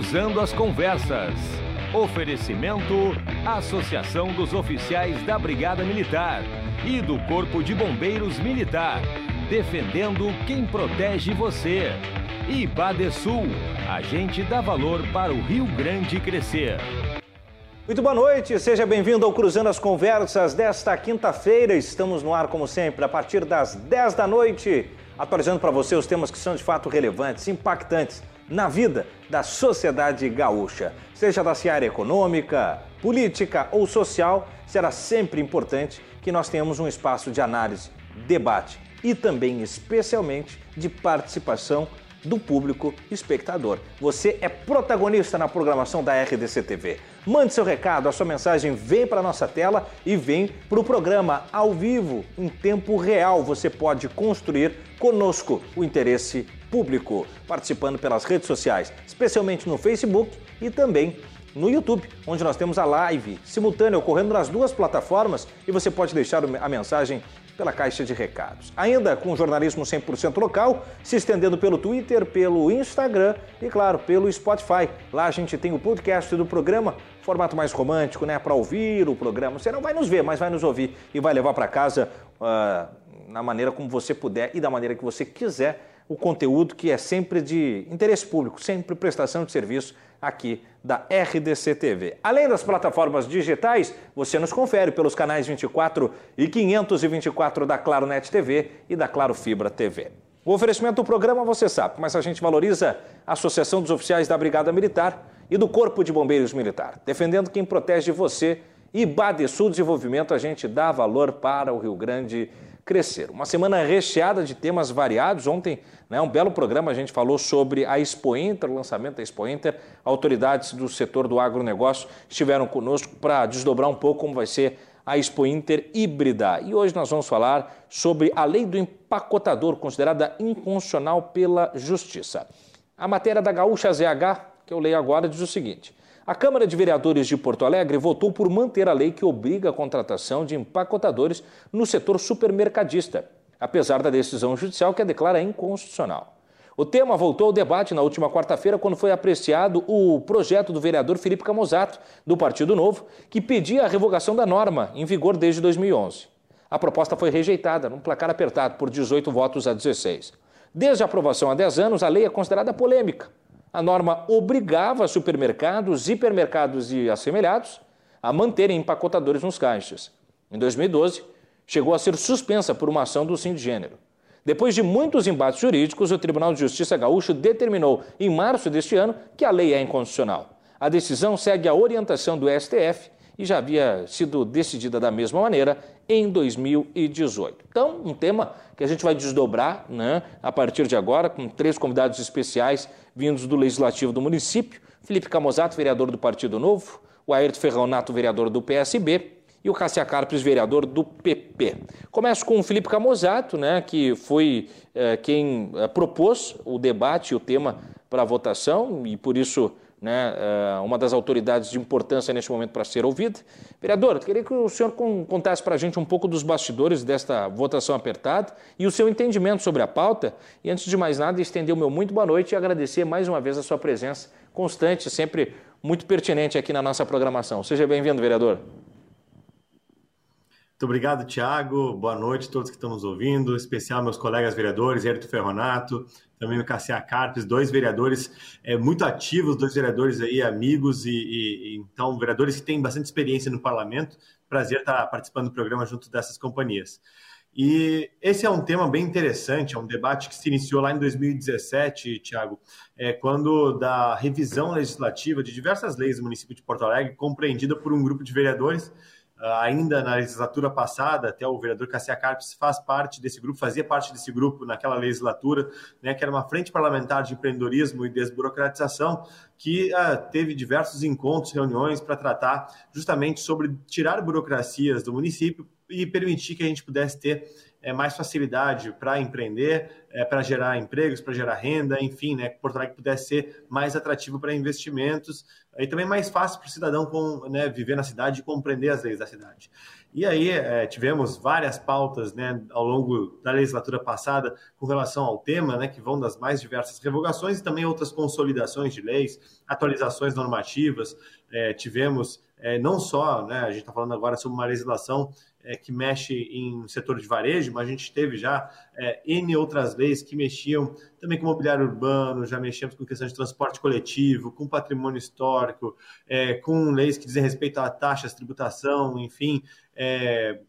Cruzando as Conversas. Oferecimento: Associação dos Oficiais da Brigada Militar e do Corpo de Bombeiros Militar. Defendendo quem protege você. E Badesul, a gente dá valor para o Rio Grande crescer. Muito boa noite, seja bem-vindo ao Cruzando as Conversas desta quinta-feira. Estamos no ar, como sempre, a partir das 10 da noite, atualizando para você os temas que são de fato relevantes, impactantes na vida da sociedade gaúcha. Seja da seara econômica, política ou social, será sempre importante que nós tenhamos um espaço de análise, debate e também, especialmente, de participação do público espectador. Você é protagonista na programação da RDC TV. Mande seu recado, a sua mensagem vem para a nossa tela e vem para o programa ao vivo, em tempo real. Você pode construir conosco o interesse público, participando pelas redes sociais, especialmente no Facebook e também no YouTube, onde nós temos a live simultânea ocorrendo nas duas plataformas e você pode deixar a mensagem pela caixa de recados. Ainda com jornalismo 100% local, se estendendo pelo Twitter, pelo Instagram e, claro, pelo Spotify. Lá a gente tem o podcast do programa, formato mais romântico, né? Para ouvir o programa. Você não vai nos ver, mas vai nos ouvir e vai levar para casa uh, na maneira como você puder e da maneira que você quiser o conteúdo que é sempre de interesse público, sempre prestação de serviço aqui da RDC TV. Além das plataformas digitais, você nos confere pelos canais 24 e 524 da Claro Net TV e da Claro Fibra TV. O oferecimento do programa você sabe, mas a gente valoriza a Associação dos Oficiais da Brigada Militar e do Corpo de Bombeiros Militar, defendendo quem protege você e Badesul Desenvolvimento, a gente dá valor para o Rio Grande crescer. Uma semana recheada de temas variados. Ontem, né, um belo programa, a gente falou sobre a Expo Inter, o lançamento da Expo Inter. Autoridades do setor do agronegócio estiveram conosco para desdobrar um pouco como vai ser a Expo Inter híbrida. E hoje nós vamos falar sobre a lei do empacotador, considerada inconstitucional pela Justiça. A matéria da Gaúcha ZH, que eu leio agora, diz o seguinte. A Câmara de Vereadores de Porto Alegre votou por manter a lei que obriga a contratação de empacotadores no setor supermercadista, apesar da decisão judicial que a declara inconstitucional. O tema voltou ao debate na última quarta-feira, quando foi apreciado o projeto do vereador Felipe Camozato, do Partido Novo, que pedia a revogação da norma, em vigor desde 2011. A proposta foi rejeitada, num placar apertado por 18 votos a 16. Desde a aprovação há 10 anos, a lei é considerada polêmica a norma obrigava supermercados, hipermercados e assemelhados a manterem empacotadores nos caixas. Em 2012, chegou a ser suspensa por uma ação do Sindgênero. Depois de muitos embates jurídicos, o Tribunal de Justiça Gaúcho determinou, em março deste ano, que a lei é inconstitucional. A decisão segue a orientação do STF e já havia sido decidida da mesma maneira em 2018. Então, um tema que a gente vai desdobrar né, a partir de agora, com três convidados especiais vindos do Legislativo do município: Felipe Camozato, vereador do Partido Novo, o Ayrton Ferronato, vereador do PSB, e o Cassia Carpes, vereador do PP. Começo com o Felipe Camozato, né, que foi é, quem é, propôs o debate e o tema para a votação, e por isso né, eh, uma das autoridades de importância neste momento para ser ouvida. Vereador, queria que o senhor contasse para a gente um pouco dos bastidores desta votação apertada e o seu entendimento sobre a pauta. E antes de mais nada, estender o meu muito boa noite e agradecer mais uma vez a sua presença constante, sempre muito pertinente aqui na nossa programação. Seja bem-vindo, vereador. Muito obrigado, Tiago. Boa noite a todos que estão nos ouvindo, em especial meus colegas vereadores, Hérito Ferronato, também o Cassia Carpes, dois vereadores é, muito ativos, dois vereadores aí amigos e, e, então vereadores que têm bastante experiência no parlamento. Prazer estar participando do programa junto dessas companhias. E esse é um tema bem interessante, é um debate que se iniciou lá em 2017, Tiago, é, quando da revisão legislativa de diversas leis do município de Porto Alegre, compreendida por um grupo de vereadores ainda na legislatura passada, até o vereador Cassia Carpes faz parte desse grupo, fazia parte desse grupo naquela legislatura, né, que era uma frente parlamentar de empreendedorismo e desburocratização, que uh, teve diversos encontros, reuniões para tratar justamente sobre tirar burocracias do município e permitir que a gente pudesse ter é, mais facilidade para empreender, é, para gerar empregos, para gerar renda, enfim, né, que Porto Alegre pudesse ser mais atrativo para investimentos e também mais fácil para o cidadão com, né, viver na cidade e compreender as leis da cidade. E aí é, tivemos várias pautas né, ao longo da legislatura passada com relação ao tema, né, que vão das mais diversas revogações e também outras consolidações de leis, atualizações normativas. É, tivemos é, não só, né, a gente está falando agora sobre uma legislação é, que mexe em setor de varejo, mas a gente teve já é, N outras leis que mexiam também com mobiliário urbano, já mexemos com questão de transporte coletivo, com patrimônio histórico, é, com leis que dizem respeito a taxas, tributação, enfim, é,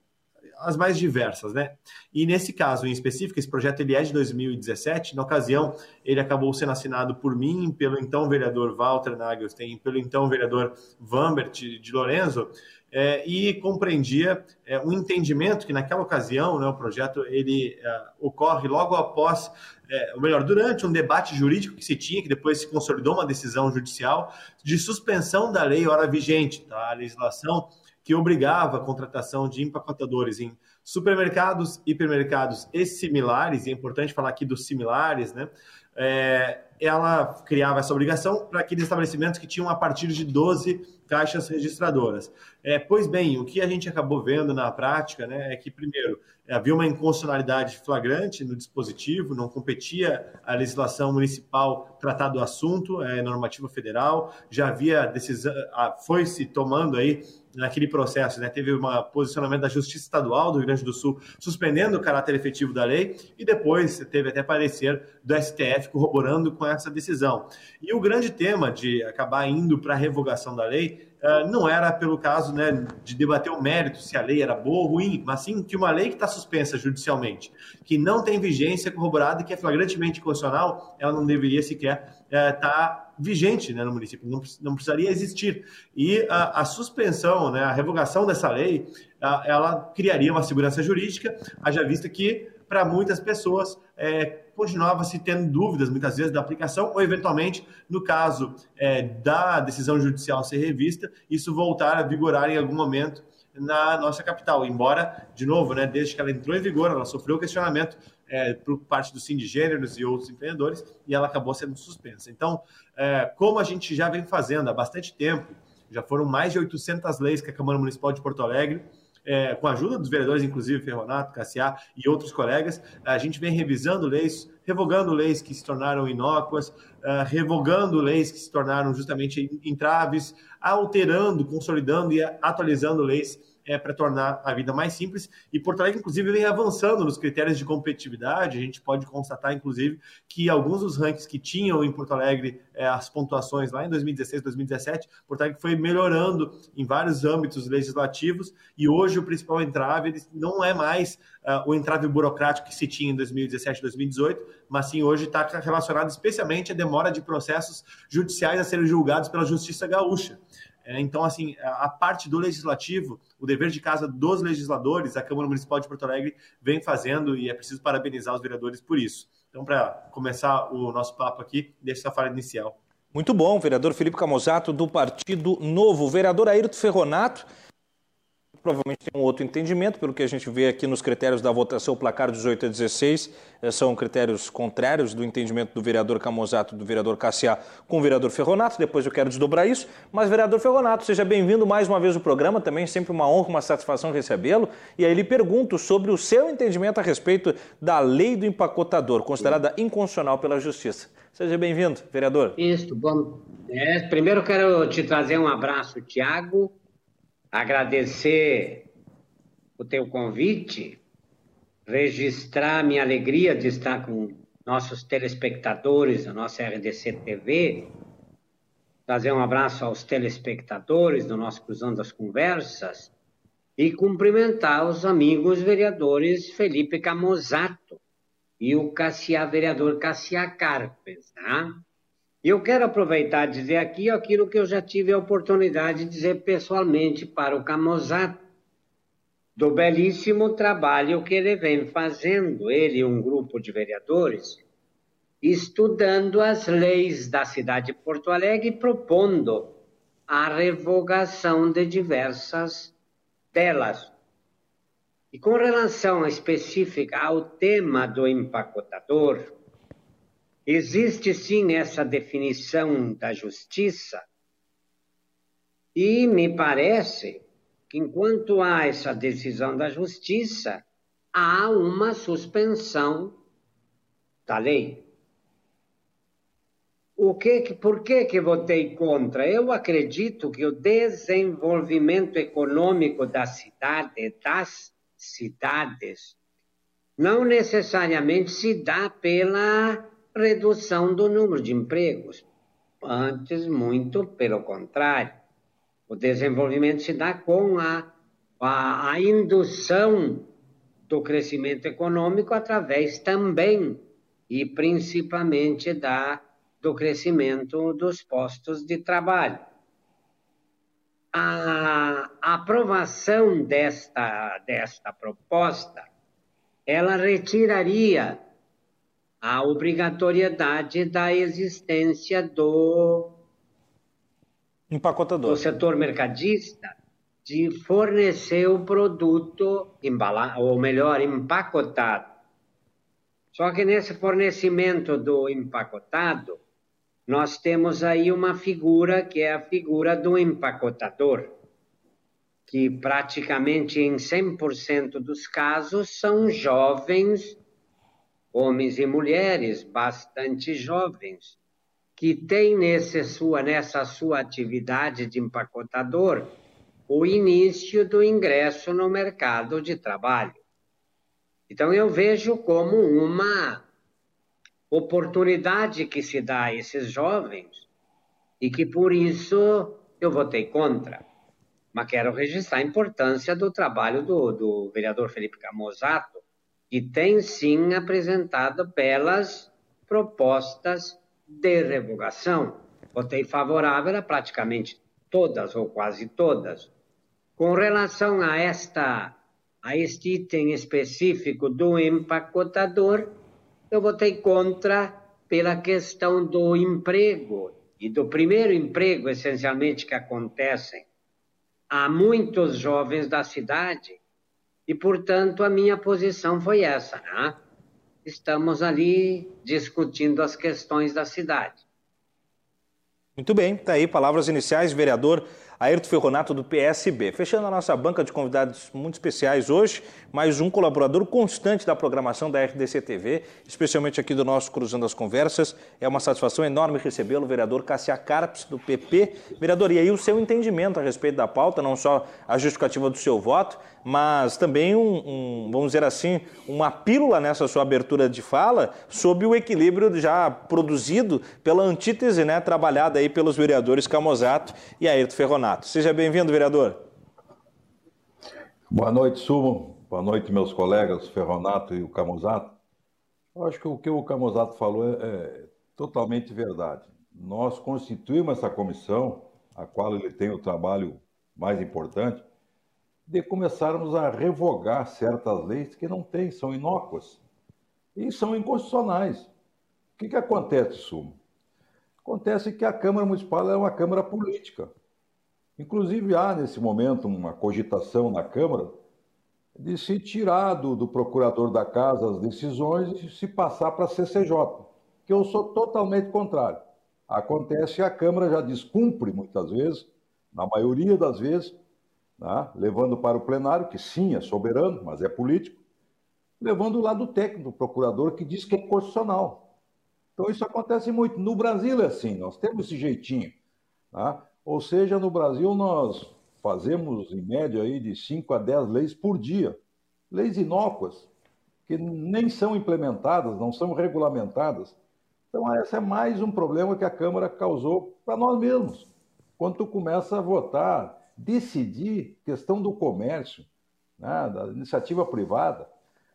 as mais diversas, né? E nesse caso em específico, esse projeto ele é de 2017. Na ocasião, ele acabou sendo assinado por mim, pelo então vereador Walter Nagelstein, pelo então vereador Vambert de Lorenzo, é, e compreendia é, um entendimento que naquela ocasião, né, o projeto ele é, ocorre logo após, é, ou melhor, durante um debate jurídico que se tinha, que depois se consolidou uma decisão judicial de suspensão da lei hora vigente, tá? a legislação que obrigava a contratação de empacotadores em supermercados, hipermercados e similares, e é importante falar aqui dos similares, né? É, ela criava essa obrigação para aqueles estabelecimentos que tinham a partir de 12 caixas registradoras. É, pois bem, o que a gente acabou vendo na prática né, é que, primeiro, havia uma inconstitucionalidade flagrante no dispositivo, não competia a legislação municipal tratar do assunto, é normativa federal, já havia decisão, foi se tomando aí naquele processo, né? Teve um posicionamento da Justiça Estadual do Rio Grande do Sul suspendendo o caráter efetivo da lei e depois teve até parecer do STF corroborando com essa decisão. E o grande tema de acabar indo para a revogação da lei não era pelo caso né, de debater o mérito se a lei era boa ou ruim, mas sim que uma lei que está suspensa judicialmente, que não tem vigência corroborada e que é flagrantemente constitucional, ela não deveria sequer estar uh, tá vigente né, no município, não, não precisaria existir. E a, a suspensão, né, a revogação dessa lei, a, ela criaria uma segurança jurídica, haja vista que, para muitas pessoas, é, continuava se tendo dúvidas, muitas vezes, da aplicação, ou, eventualmente, no caso é, da decisão judicial ser revista, isso voltar a vigorar em algum momento na nossa capital. Embora, de novo, né, desde que ela entrou em vigor, ela sofreu questionamento é, por parte do Sindgêneros e outros empreendedores, e ela acabou sendo suspensa. Então, é, como a gente já vem fazendo há bastante tempo, já foram mais de 800 leis que a Câmara Municipal de Porto Alegre é, com a ajuda dos vereadores, inclusive Ferronato, Cassiá e outros colegas, a gente vem revisando leis, revogando leis que se tornaram inócuas, uh, revogando leis que se tornaram justamente entraves, alterando, consolidando e atualizando leis é, para tornar a vida mais simples. E Porto Alegre, inclusive, vem avançando nos critérios de competitividade. A gente pode constatar, inclusive, que alguns dos rankings que tinham em Porto Alegre é, as pontuações lá em 2016, 2017, Porto Alegre foi melhorando em vários âmbitos legislativos. E hoje o principal entrave não é mais uh, o entrave burocrático que se tinha em 2017, 2018, mas sim hoje está relacionado especialmente à demora de processos judiciais a serem julgados pela Justiça Gaúcha. É, então, assim, a parte do legislativo, o dever de casa dos legisladores, a Câmara Municipal de Porto Alegre vem fazendo e é preciso parabenizar os vereadores por isso. Então, para começar o nosso papo aqui, deixa a fala inicial. Muito bom, vereador Felipe Camozato, do Partido Novo. Vereador Ayrton Ferronato, provavelmente tem um outro entendimento, pelo que a gente vê aqui nos critérios da votação, o placar 18 a 16 eh, são critérios contrários do entendimento do vereador Camozato, do vereador Cassiá com o vereador Ferronato, depois eu quero desdobrar isso, mas vereador Ferronato, seja bem-vindo mais uma vez ao programa, também sempre uma honra, uma satisfação recebê-lo, e aí lhe pergunto sobre o seu entendimento a respeito da lei do empacotador, considerada inconstitucional pela Justiça. Seja bem-vindo, vereador. Isso, bom. É, primeiro quero te trazer um abraço, Tiago, agradecer o teu convite, registrar minha alegria de estar com nossos telespectadores da nossa RDC TV, fazer um abraço aos telespectadores do nosso Cruzando as Conversas e cumprimentar os amigos vereadores Felipe Camozato e o Cassia, vereador Cassia Carpes, tá? Eu quero aproveitar e dizer aqui aquilo que eu já tive a oportunidade de dizer pessoalmente para o Camozato, do belíssimo trabalho que ele vem fazendo, ele e um grupo de vereadores, estudando as leis da cidade de Porto Alegre e propondo a revogação de diversas delas. E com relação específica ao tema do empacotador, existe sim essa definição da justiça, e me parece que enquanto há essa decisão da justiça, há uma suspensão da lei. O que, por que, que votei contra? Eu acredito que o desenvolvimento econômico da cidade, das cidades, não necessariamente se dá pela redução do número de empregos. Antes, muito pelo contrário. O desenvolvimento se dá com a, a, a indução do crescimento econômico através também e principalmente da do crescimento dos postos de trabalho. A aprovação desta, desta proposta, ela retiraria a obrigatoriedade da existência do empacotador, do setor mercadista de fornecer o produto embalado, ou melhor, empacotado. Só que nesse fornecimento do empacotado, nós temos aí uma figura que é a figura do empacotador, que praticamente em 100% dos casos são jovens, homens e mulheres, bastante jovens, que têm nesse sua, nessa sua atividade de empacotador o início do ingresso no mercado de trabalho. Então eu vejo como uma oportunidade que se dá a esses jovens e que por isso eu votei contra. Mas quero registrar a importância do trabalho do, do vereador Felipe Camozato, que tem sim apresentado belas propostas de revogação. Votei favorável a praticamente todas ou quase todas. Com relação a esta a este item específico do empacotador, eu votei contra pela questão do emprego e do primeiro emprego, essencialmente, que acontecem a muitos jovens da cidade. E, portanto, a minha posição foi essa. Né? Estamos ali discutindo as questões da cidade. Muito bem, está aí palavras iniciais, vereador Ayrton Ferronato do PSB. Fechando a nossa banca de convidados muito especiais hoje, mais um colaborador constante da programação da RDC TV, especialmente aqui do nosso Cruzando as Conversas. É uma satisfação enorme recebê-lo, vereador Cassia Carpes, do PP. Vereador, e aí o seu entendimento a respeito da pauta, não só a justificativa do seu voto, mas também um, um, vamos dizer assim, uma pílula nessa sua abertura de fala sobre o equilíbrio já produzido pela antítese, né, trabalhada aí pelos vereadores Camozato e Ayrton Ferronato. Seja bem-vindo, vereador. Boa noite, Sumo. Boa noite, meus colegas Ferronato e o Camozato. Eu acho que o que o Camozato falou é, é totalmente verdade. Nós constituímos essa comissão, a qual ele tem o trabalho mais importante, de começarmos a revogar certas leis que não têm, são inócuas e são inconstitucionais. O que, que acontece, Sumo? Acontece que a Câmara Municipal é uma Câmara política. Inclusive, há nesse momento uma cogitação na Câmara de se tirar do, do procurador da casa as decisões e se passar para a CCJ, que eu sou totalmente contrário. Acontece que a Câmara já descumpre muitas vezes, na maioria das vezes, né? levando para o plenário, que sim, é soberano, mas é político, levando o lado técnico do procurador, que diz que é constitucional. Então, isso acontece muito. No Brasil é assim, nós temos esse jeitinho. Né? Ou seja, no Brasil nós fazemos, em média, aí, de 5 a 10 leis por dia. Leis inócuas, que nem são implementadas, não são regulamentadas. Então, esse é mais um problema que a Câmara causou para nós mesmos. Quando tu começa a votar decidir questão do comércio, né, da iniciativa privada.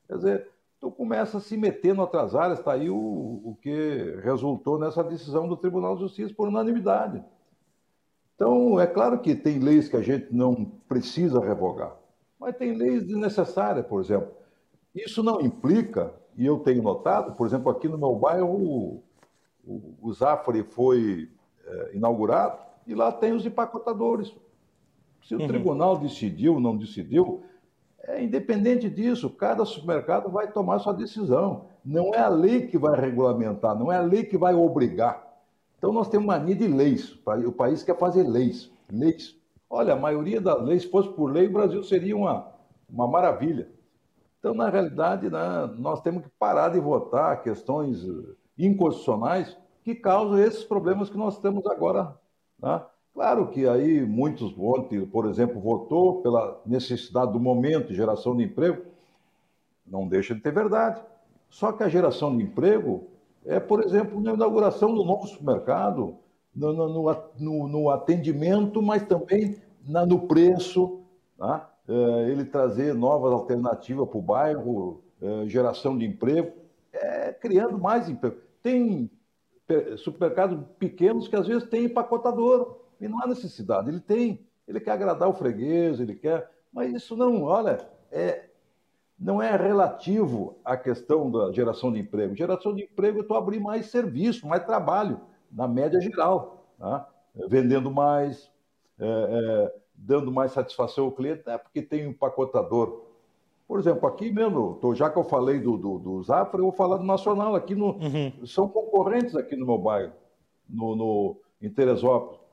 Quer dizer, tu começa a se meter em outras áreas, está aí o, o que resultou nessa decisão do Tribunal de Justiça por unanimidade. Então, é claro que tem leis que a gente não precisa revogar, mas tem leis desnecessárias, por exemplo. Isso não implica, e eu tenho notado, por exemplo, aqui no meu bairro, o, o, Zafari foi é, inaugurado e lá tem os empacotadores. Se o uhum. tribunal decidiu, não decidiu, É, independente disso, cada supermercado vai tomar sua decisão. Não é a lei que vai regulamentar, não é a lei que vai obrigar. Então nós temos mania de leis. O país quer fazer leis. Leis. Olha, a maioria das leis, se fosse por lei, o Brasil seria uma, uma maravilha. Então, na realidade, né, nós temos que parar de votar questões eh, inconstitucionais que causam esses problemas que nós temos agora. Né? Claro que aí muitos votos, por exemplo, votou pela necessidade do momento, geração de emprego, não deixa de ter verdade. Só que a geração de emprego é, por exemplo, na inauguração do novo supermercado, no, no, no, no atendimento, mas também na, no preço, tá? é, ele trazer novas alternativas para o bairro, é, geração de emprego, é, criando mais emprego. Tem supermercados pequenos que às vezes tem empacotador, e não há necessidade. Ele tem, ele quer agradar o freguês, ele quer, mas isso não, olha, é, não é relativo à questão da geração de emprego. Geração de emprego é tu abrir mais serviço, mais trabalho, na média geral. Tá? Vendendo mais, é, é, dando mais satisfação ao cliente, é porque tem um empacotador. Por exemplo, aqui mesmo, tô, já que eu falei do, do, do Zafra, eu vou falar do Nacional. Aqui no, uhum. São concorrentes aqui no meu bairro, no, no, em Teresópolis.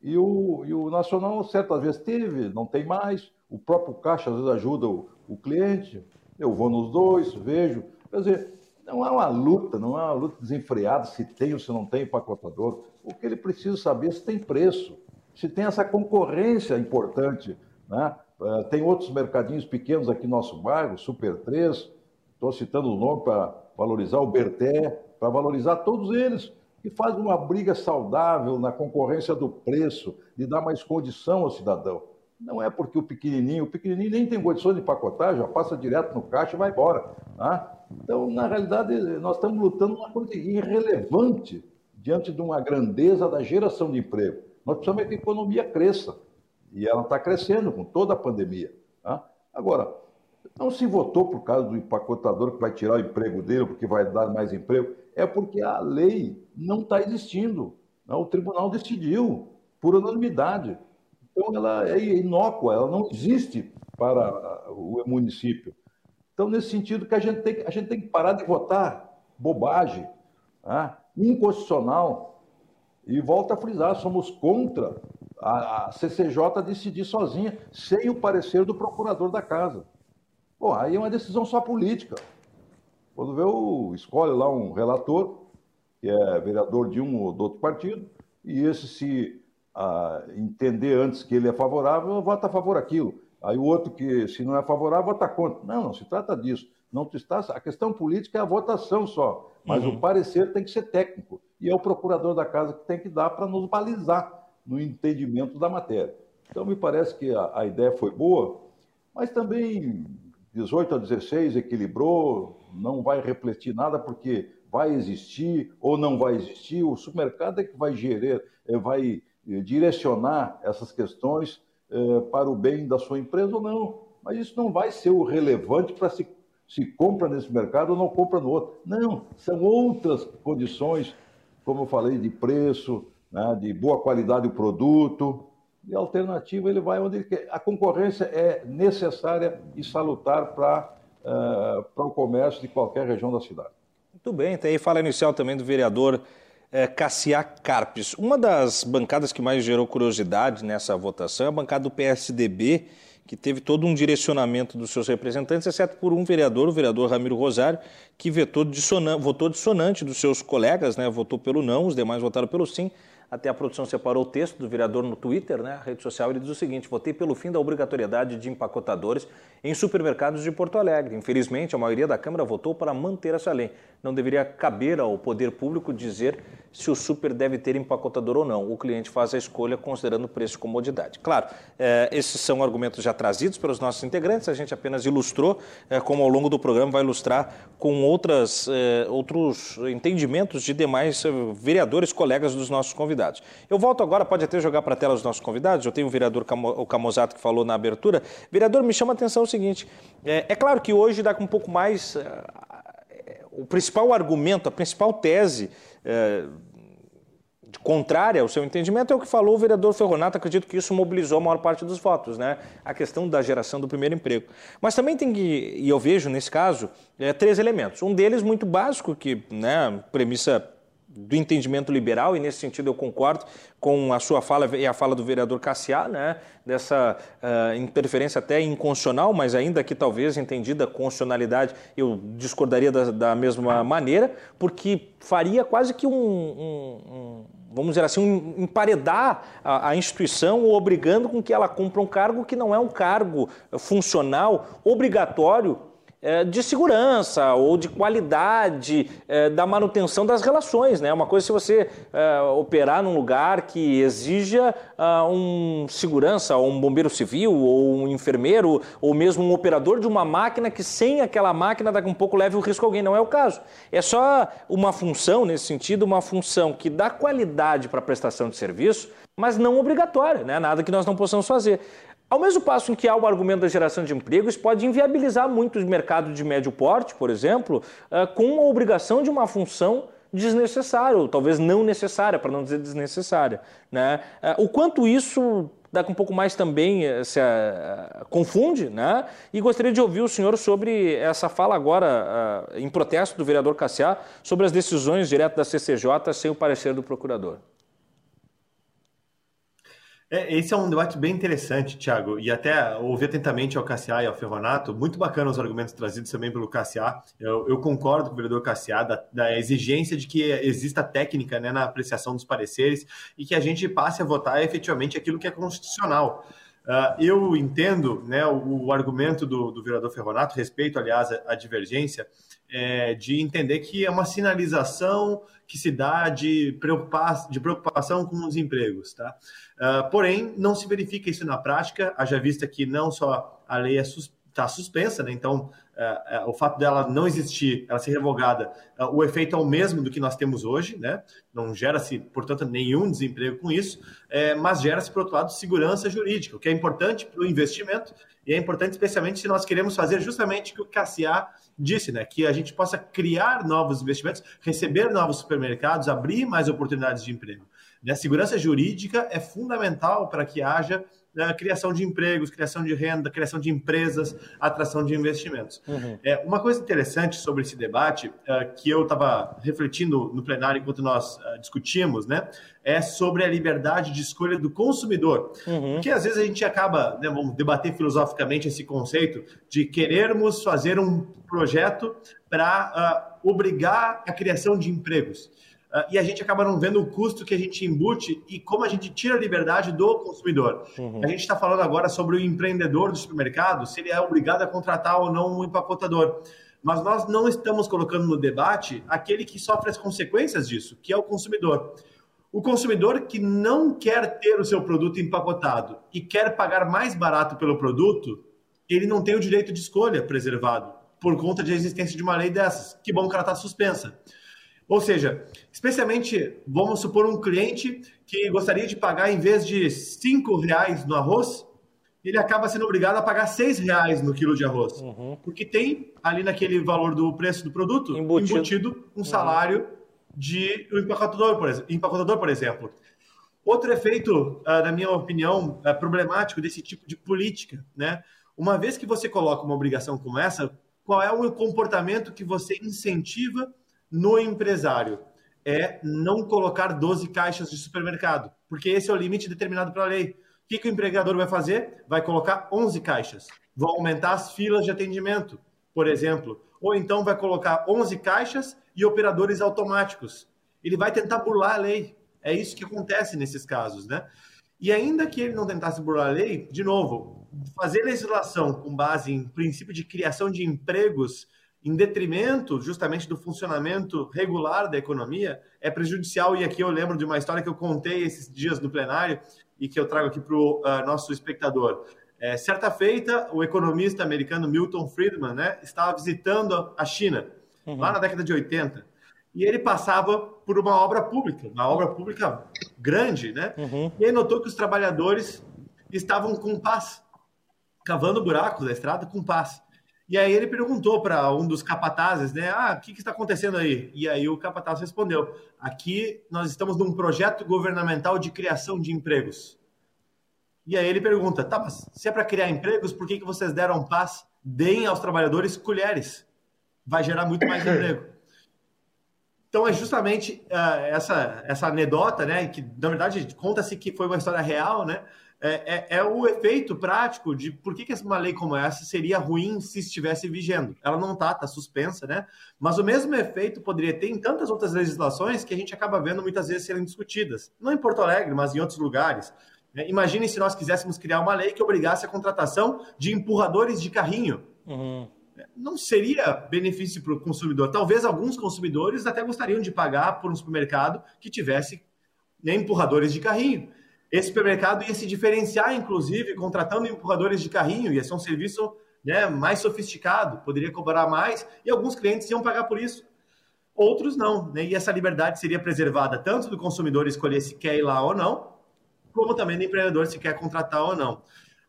E o, e o Nacional, certas vezes teve, não tem mais. O próprio Caixa, às vezes, ajuda o, o cliente. Eu vou nos dois, vejo. Quer dizer, não é uma luta, não é uma luta desenfreada se tem ou se não tem empacotador. O que ele precisa saber é se tem preço, se tem essa concorrência importante. Né? Eh, tem outros mercadinhos pequenos aqui no nosso bairro, Super 3, estou citando o nome para valorizar o Berté, para valorizar todos eles que faz uma briga saudável na concorrência do preço, de dar mais condição ao cidadão. Não é porque o pequenininho, o pequenininho nem tem condições de pacotar, já passa direto no caixa e vai embora. Tá? Então, na realidade, nós estamos lutando uma coisa irrelevante diante de uma grandeza da geração de emprego. Nós precisamos que a economia cresça. E ela está crescendo com toda a pandemia. Tá? Agora, não se votou por causa do empacotador que vai tirar o emprego dele, porque vai dar mais emprego é porque a lei não está existindo. Né? O tribunal decidiu por unanimidade. Então, ela é inócua, ela não existe para o município. Então, nesse sentido, que a gente tem, a gente tem que parar de votar bobagem, né? inconstitucional. E volta a frisar, somos contra a, CCJ decidir sozinha, sem o parecer do procurador da casa. Bom, aí é uma decisão só política. Quando vê, o, escolhe lá um relator, que é vereador de um ou do outro partido, e esse se ah, entender antes que ele é favorável, vota a favor daquilo. Aí o outro que, se não é favorável, vota contra. Não, não se trata disso. Não está, a questão política é a votação só, mas uhum. o parecer tem que ser técnico. E é o procurador da casa que tem que dar para nos balizar no entendimento da matéria. Então, me parece que a, a ideia foi boa, mas também 18 a 16 equilibrou, não vai refletir nada porque vai existir ou não vai existir. O supermercado é que vai gerir, é, vai é, direcionar essas questões é, para o bem da sua empresa ou não. Mas isso não vai ser o relevante para se, se compra nesse mercado ou não compra no outro. Não, são outras condições, como eu falei, de preço, né, de boa qualidade do produto. E a alternativa ele vai onde ele quer. A concorrência é necessária e salutar para uh, para o comércio de qualquer região da cidade. Muito bem, tem aí fala inicial também do vereador é, Cassiá Carpes. Uma das bancadas que mais gerou curiosidade nessa votação é a bancada do PSDB, que teve todo um direcionamento dos seus representantes, exceto por um vereador, o vereador Ramiro Rosário, que vetou votou dissonante dos seus colegas, né? votou pelo não, os demais votaram pelo sim. Até a produção separou o texto do vereador no Twitter, né, a rede social, ele diz o seguinte: votei pelo fim da obrigatoriedade de empacotadores em supermercados de Porto Alegre. Infelizmente, a maioria da Câmara votou para manter essa lei. Não deveria caber ao poder público dizer se o super deve ter empacotador ou não. O cliente faz a escolha considerando preço e comodidade. Claro, é, esses são argumentos já trazidos pelos nossos integrantes, a gente apenas ilustrou, é, como ao longo do programa vai ilustrar com outras, é, outros entendimentos de demais vereadores, colegas dos nossos convidados. Eu volto agora, pode até jogar para a tela os nossos convidados, eu tenho o vereador o Camozato que falou na abertura. Vereador, me chama a atenção o seguinte, é, é claro que hoje dá com um pouco mais o principal argumento, a principal tese é, contrária ao seu entendimento é o que falou o vereador Ferronato. Acredito que isso mobilizou a maior parte dos votos, né? A questão da geração do primeiro emprego. Mas também tem que, e eu vejo nesse caso, é, três elementos. Um deles muito básico, que, né, premissa do entendimento liberal, e nesse sentido eu concordo com a sua fala e a fala do vereador Cassiá, né, dessa uh, interferência até inconstitucional, mas ainda que talvez entendida constitucionalidade, eu discordaria da, da mesma maneira, porque faria quase que um, um, um vamos dizer assim, um, emparedar a, a instituição ou obrigando com que ela cumpra um cargo que não é um cargo funcional obrigatório de segurança ou de qualidade é, da manutenção das relações. Né? Uma coisa é se você é, operar num lugar que exija uh, um segurança, ou um bombeiro civil, ou um enfermeiro, ou mesmo um operador de uma máquina que sem aquela máquina daqui um pouco leve o risco a alguém. Não é o caso. É só uma função, nesse sentido, uma função que dá qualidade para a prestação de serviço, mas não obrigatória, né? nada que nós não possamos fazer. Ao mesmo passo em que há o argumento da geração de empregos, pode inviabilizar muito o mercado de médio porte, por exemplo, eh, com a obrigação de uma função desnecessária, ou talvez não necessária, para não dizer desnecessária. Né? Eh, o quanto isso daqui um pouco mais também eh, se confunde, né? E gostaria de ouvir o senhor sobre essa fala agora em protesto do vereador Cassiá sobre as decisões direto da CCJ sem o parecer do procurador. É, esse é um debate bem interessante, Thiago, e até ouvir atentamente ao Cassiá e ao Ferronato, muito bacana os argumentos trazidos também pelo Cassiá. Eu, eu concordo com o vereador Cassiá da, da, exigência de que exista técnica né, na apreciação dos pareceres e que a gente passe a votar efetivamente aquilo que é constitucional. Uh, eu entendo né, o, o argumento do, do, vereador Ferronato, respeito, aliás, a divergência, é, de entender que é uma sinalização que se dá de, preocupar, de preocupação com os empregos. Tá? Uh, porém, não se verifica isso na prática, haja vista que não só a lei é sus está suspensa, né? então uh, uh, o fato dela não existir, ela ser revogada, o efeito é o mesmo do que nós temos hoje, né? não gera-se, portanto, nenhum desemprego com isso, é, mas gera-se, por outro lado, segurança jurídica, o que é importante para o investimento e é importante especialmente se nós queremos fazer justamente o que o Cassiá disse, né? que a gente possa criar novos investimentos, receber novos supermercados, abrir mais oportunidades de emprego. Né? A segurança jurídica é fundamental para que haja né, criação de empregos, criação de renda, criação de empresas, atração de investimentos. Uhum. É, uma coisa interessante sobre esse debate, uh, que eu estava refletindo no plenário enquanto nós uh, discutimos, né, é sobre a liberdade de escolha do consumidor. Uhum. Porque às vezes a gente acaba, né, vamos debater filosoficamente esse conceito de querermos fazer um projeto para uh, obrigar a criação de empregos. Uh, e a gente acaba não vendo o custo que a gente embute e como a gente tira a liberdade do consumidor. Uhum. A gente está falando agora sobre o empreendedor do supermercado, se ele é obrigado a contratar ou não um empacotador. Mas nós não estamos colocando no debate aquele que sofre as consequências disso, que é o consumidor. O consumidor que não quer ter o seu produto empacotado e quer pagar mais barato pelo produto, ele não tem o direito de escolha preservado por conta da existência de uma lei dessas. Que bom que ela está suspensa. Ou seja, especialmente, vamos supor um cliente que gostaria de pagar, em vez de cinco reais no arroz, ele acaba sendo obrigado a pagar seis reais no quilo de arroz. Uhum. Porque tem ali naquele valor do preço do produto embutido, embutido um salário uhum. de um empacotador, por, exemplo, empacotador, por exemplo. Outro efeito, ah, na minha opinião, ah, problemático desse tipo de política, né? Uma vez que você coloca uma obrigação como essa, qual é o comportamento que você incentiva no empresário é não colocar 12 caixas de supermercado, porque esse é o limite determinado pela lei. O que, que o empregador vai fazer? Vai colocar 11 caixas. Vão aumentar as filas de atendimento, por exemplo. Ou então vai colocar 11 caixas e operadores automáticos. Ele vai tentar burlar a lei. É isso que acontece nesses casos, né? E ainda que ele não tentasse burlar a lei, de novo, fazer legislação com base em princípio de criação de empregos em detrimento justamente do funcionamento regular da economia, é prejudicial. E aqui eu lembro de uma história que eu contei esses dias no plenário e que eu trago aqui para o uh, nosso espectador. É, certa feita, o economista americano Milton Friedman né, estava visitando a China, uhum. lá na década de 80, e ele passava por uma obra pública, uma obra pública grande, né? Uhum. E ele notou que os trabalhadores estavam com paz, cavando buracos da estrada com paz. E aí ele perguntou para um dos capatazes, né? Ah, o que, que está acontecendo aí? E aí o capataz respondeu: aqui nós estamos num projeto governamental de criação de empregos. E aí ele pergunta: tá, mas se é para criar empregos, por que, que vocês deram paz? Deem aos trabalhadores colheres. Vai gerar muito mais emprego. Então é justamente uh, essa, essa anedota, né? Que na verdade conta-se que foi uma história real, né? É, é, é, o efeito prático de por que, que uma lei como essa seria ruim se estivesse vigendo. Ela não está, está suspensa, né? Mas o mesmo efeito poderia ter em tantas outras legislações que a gente acaba vendo muitas vezes serem discutidas. Não em Porto Alegre, mas em outros lugares. Né? Imagine se nós quiséssemos criar uma lei que obrigasse a contratação de empurradores de carrinho. Uhum. Não seria benefício para o consumidor. Talvez alguns consumidores até gostariam de pagar por um supermercado que tivesse né, empurradores de carrinho. Esse supermercado ia se diferenciar, inclusive, contratando empurradores de carrinho, ia ser um serviço né, mais sofisticado, poderia cobrar mais, e alguns clientes iam pagar por isso. Outros não, né? e essa liberdade seria preservada tanto do consumidor escolher se quer ir lá ou não, como também do empreendedor se quer contratar ou não.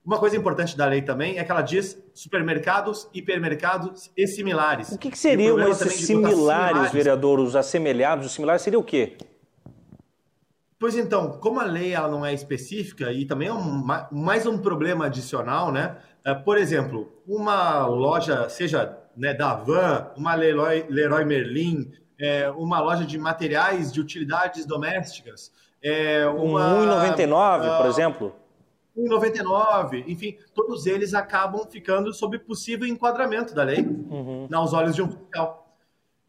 Uma coisa importante da lei também é que ela diz supermercados, hipermercados e similares. O que, que seriam esses similares, similares, vereador? Os assemelhados, os similares, seria o quê? Pois então, como a lei ela não é específica e também é um, mais um problema adicional, né? É, por exemplo, uma loja, seja né, da Van, uma Leroy, Leroy Merlin, é, uma loja de materiais de utilidades domésticas, é, uma, um 1,99, uh, por ah, exemplo. 1,99, enfim, todos eles acabam ficando sob possível enquadramento da lei, uhum. aos olhos de um fiscal.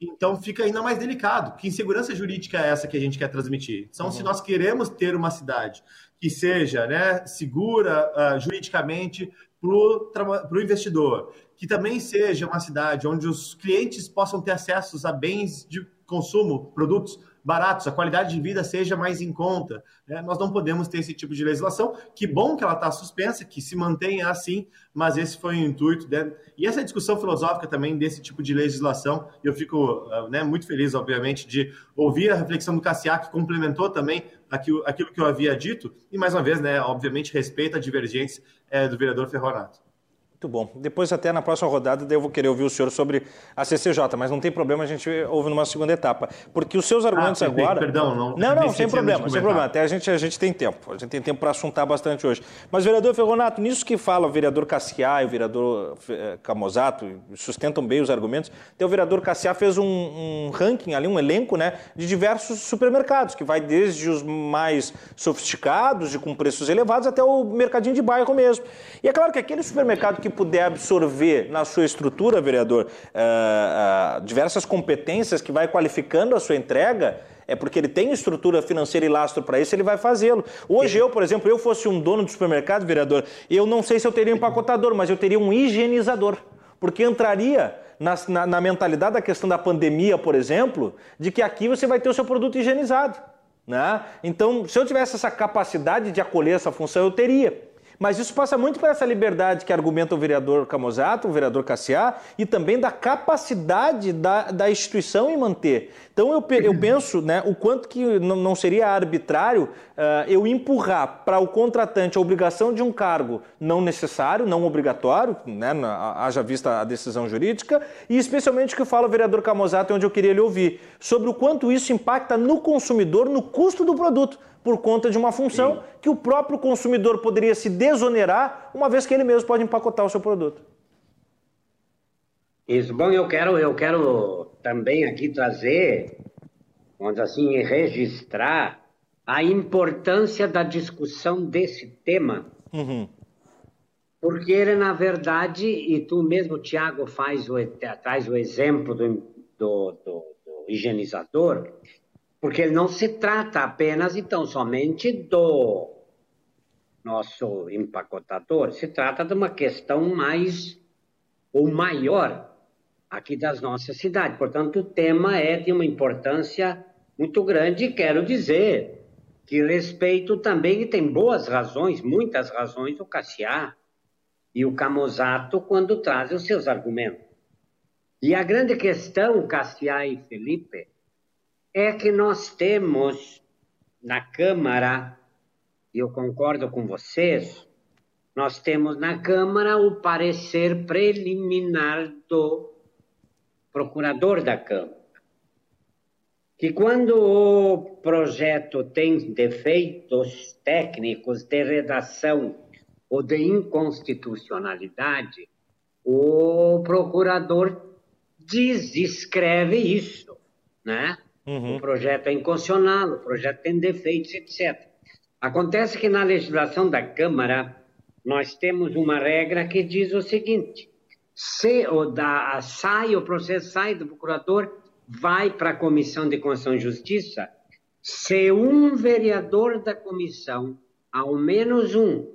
Então fica ainda mais delicado. Que insegurança jurídica é essa que a gente quer transmitir? Então, uhum. se nós queremos ter uma cidade que seja né, segura uh, juridicamente para o investidor, que também seja uma cidade onde os clientes possam ter acesso a bens de consumo, produtos baratos, a qualidade de vida seja mais em conta. Né? Nós não podemos ter esse tipo de legislação. Que bom que ela está suspensa, que se mantenha assim, mas esse foi o intuito. Né? E essa discussão filosófica também desse tipo de legislação, eu fico né, muito feliz, obviamente, de ouvir a reflexão do Cassiá, que complementou também aquilo, aquilo que eu havia dito, e mais uma vez, né, obviamente, respeita a divergência é, do vereador Ferronato. Muito bom. Depois, até na próxima rodada, eu vou querer ouvir o senhor sobre a CCJ, mas não tem problema, a gente ouve numa segunda etapa. Porque os seus argumentos ah, agora. Perdão, não. Não, não, sem problema, sem problema. Até a gente, a gente tem tempo. A gente tem tempo para assuntar bastante hoje. Mas, vereador Ferronato, nisso que fala o vereador Cassiá e o vereador eh, Camozato, sustentam bem os argumentos. Então, o vereador Cassiá fez um, um ranking ali, um elenco, né, de diversos supermercados, que vai desde os mais sofisticados, de com preços elevados, até o mercadinho de bairro mesmo. E é claro que aquele supermercado que puder absorver na sua estrutura, vereador, uh, uh, diversas competências que vai qualificando a sua entrega, é porque ele tem estrutura financeira e lastro para isso, ele vai fazê-lo. Hoje eu, por exemplo, eu fosse um dono do supermercado, vereador, eu não sei se eu teria um empacotador, mas eu teria um higienizador, porque entraria na, na, na mentalidade da questão da pandemia, por exemplo, de que aqui você vai ter o seu produto higienizado. Né? Então, se eu tivesse essa capacidade de acolher essa função, eu teria. Mas isso passa muito por essa liberdade que argumenta o vereador Camozato, o vereador Cassiá, e também da capacidade da, da instituição em manter. Então eu, eu penso né, o quanto que não seria arbitrário uh, eu empurrar para o contratante a obrigação de um cargo não necessário, não obrigatório, né, haja vista a decisão jurídica, e especialmente o que fala o vereador Camozato, onde eu queria lhe ouvir, sobre o quanto isso impacta no consumidor, no custo do produto por conta de uma função Sim. que o próprio consumidor poderia se desonerar, uma vez que ele mesmo pode empacotar o seu produto. Isso. Bom, eu quero, eu quero também aqui trazer, vamos assim, registrar a importância da discussão desse tema. Uhum. Porque ele, na verdade, e tu mesmo, Tiago, faz o, traz o exemplo do, do, do, do higienizador, porque não se trata apenas, então, somente do nosso empacotador, se trata de uma questão mais ou maior aqui das nossas cidades. Portanto, o tema é de uma importância muito grande e quero dizer que respeito também, e tem boas razões, muitas razões, o Cassiá e o Camozato quando trazem os seus argumentos. E a grande questão, Cassiá e Felipe, é que nós temos na Câmara, e eu concordo com vocês, nós temos na Câmara o parecer preliminar do procurador da Câmara, que quando o projeto tem defeitos técnicos de redação ou de inconstitucionalidade, o procurador desescreve isso, né? Uhum. O projeto é inconstitucional, o projeto tem defeitos, etc. Acontece que na legislação da Câmara nós temos uma regra que diz o seguinte: se o da, sai o processo sai do procurador, vai para a Comissão de Constituição e Justiça, se um vereador da comissão, ao menos um,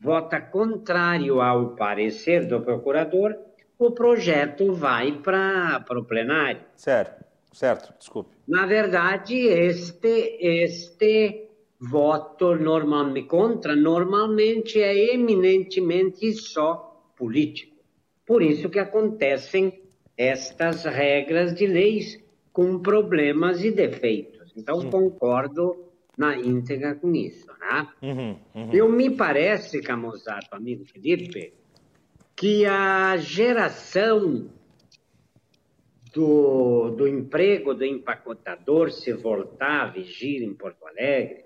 vota contrário ao parecer do procurador, o projeto vai para o plenário. Certo, certo, desculpe. Na verdade, este, este voto normalmente contra normalmente é eminentemente só político. Por isso que acontecem estas regras de leis com problemas e defeitos. Então, concordo na íntegra com isso. Né? Uhum, uhum. Eu me parece, Camusato, amigo Felipe, que a geração do, do emprego do empacotador se voltar a vigir em Porto Alegre,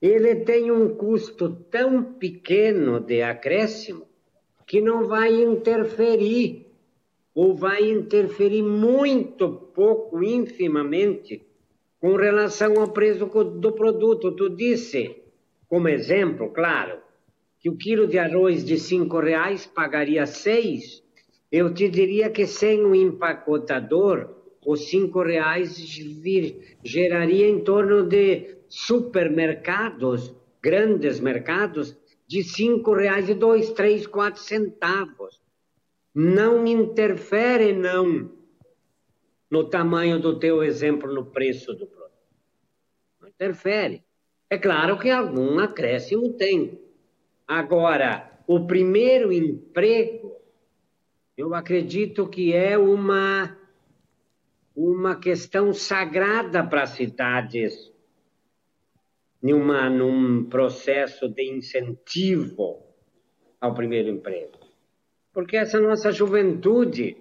ele tem um custo tão pequeno de acréscimo que não vai interferir, ou vai interferir muito pouco, infimamente, com relação ao preço do produto. Tu disse, como exemplo, claro, que o quilo de arroz de cinco reais pagaria seis, eu te diria que sem o empacotador, os cinco reais vir, geraria em torno de supermercados, grandes mercados, de cinco reais e dois, três, quatro centavos. Não interfere, não, no tamanho do teu exemplo, no preço do produto. Não interfere. É claro que algum acréscimo tem. Agora, o primeiro emprego, eu acredito que é uma, uma questão sagrada para as cidades, numa, num processo de incentivo ao primeiro emprego. Porque essa nossa juventude,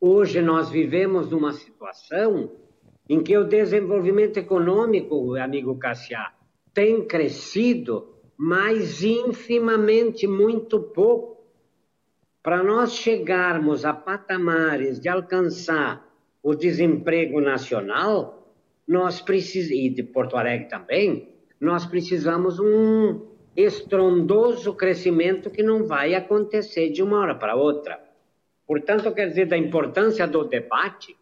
hoje nós vivemos numa situação em que o desenvolvimento econômico, amigo Cassiá, tem crescido mas infimamente muito pouco. Para nós chegarmos a patamares de alcançar o desemprego nacional, nós precisamos, e de Porto Alegre também, nós precisamos um estrondoso crescimento que não vai acontecer de uma hora para outra. Portanto, quer dizer, da importância do debate,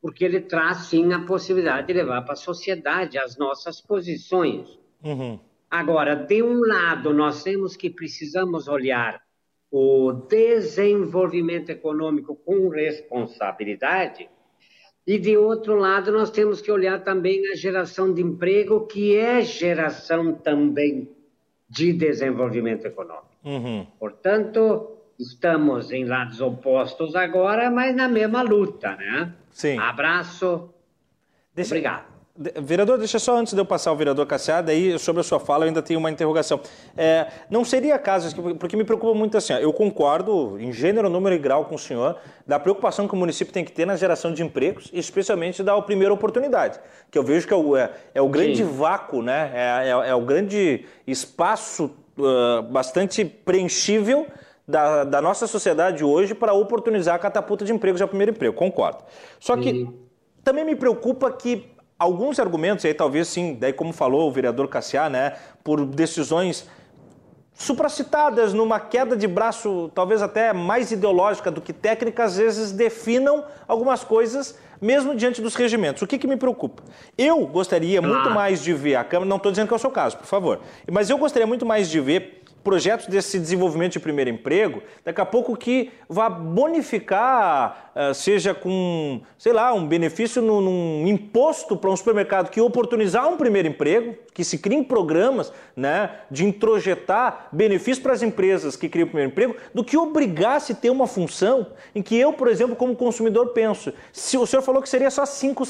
porque ele traz sim a possibilidade de levar para a sociedade as nossas posições. Uhum. Agora, de um lado, nós temos que precisamos olhar o desenvolvimento econômico com responsabilidade, e de outro lado, nós temos que olhar também a geração de emprego, que é geração também de desenvolvimento econômico. Uhum. Portanto, estamos em lados opostos agora, mas na mesma luta, né? Sim. Abraço. Deixa... Obrigado. Vereador, deixa só antes de eu passar ao vereador Cassiada, aí sobre a sua fala eu ainda tenho uma interrogação. É, não seria caso, porque me preocupa muito assim, eu concordo em gênero, número e grau com o senhor, da preocupação que o município tem que ter na geração de empregos, especialmente da primeira oportunidade, que eu vejo que é o, é, é o grande Sim. vácuo, né? É, é, é, o grande espaço uh, bastante preenchível da, da, nossa sociedade hoje para oportunizar a catapulta de empregos ao primeiro emprego, concordo. Só que uhum. também me preocupa que alguns argumentos, aí talvez sim, daí como falou o vereador Cassiá, né, por decisões supracitadas numa queda de braço talvez até mais ideológica do que técnica, às vezes definam algumas coisas mesmo diante dos regimentos. O que, que me preocupa? Eu gostaria muito mais de ver a Câmara, não estou dizendo que é o seu caso, por favor, mas eu gostaria muito mais de ver projetos desse desenvolvimento de primeiro emprego, daqui a pouco que vá bonificar, eh, seja com, sei lá, um benefício num, num imposto para um supermercado que oportunizar um primeiro emprego, que se criem programas né, de introjetar benefícios para as empresas que criam o primeiro emprego, do que obrigasse a ter uma função em que eu, por exemplo, como consumidor, penso. Se o senhor falou que seria só 5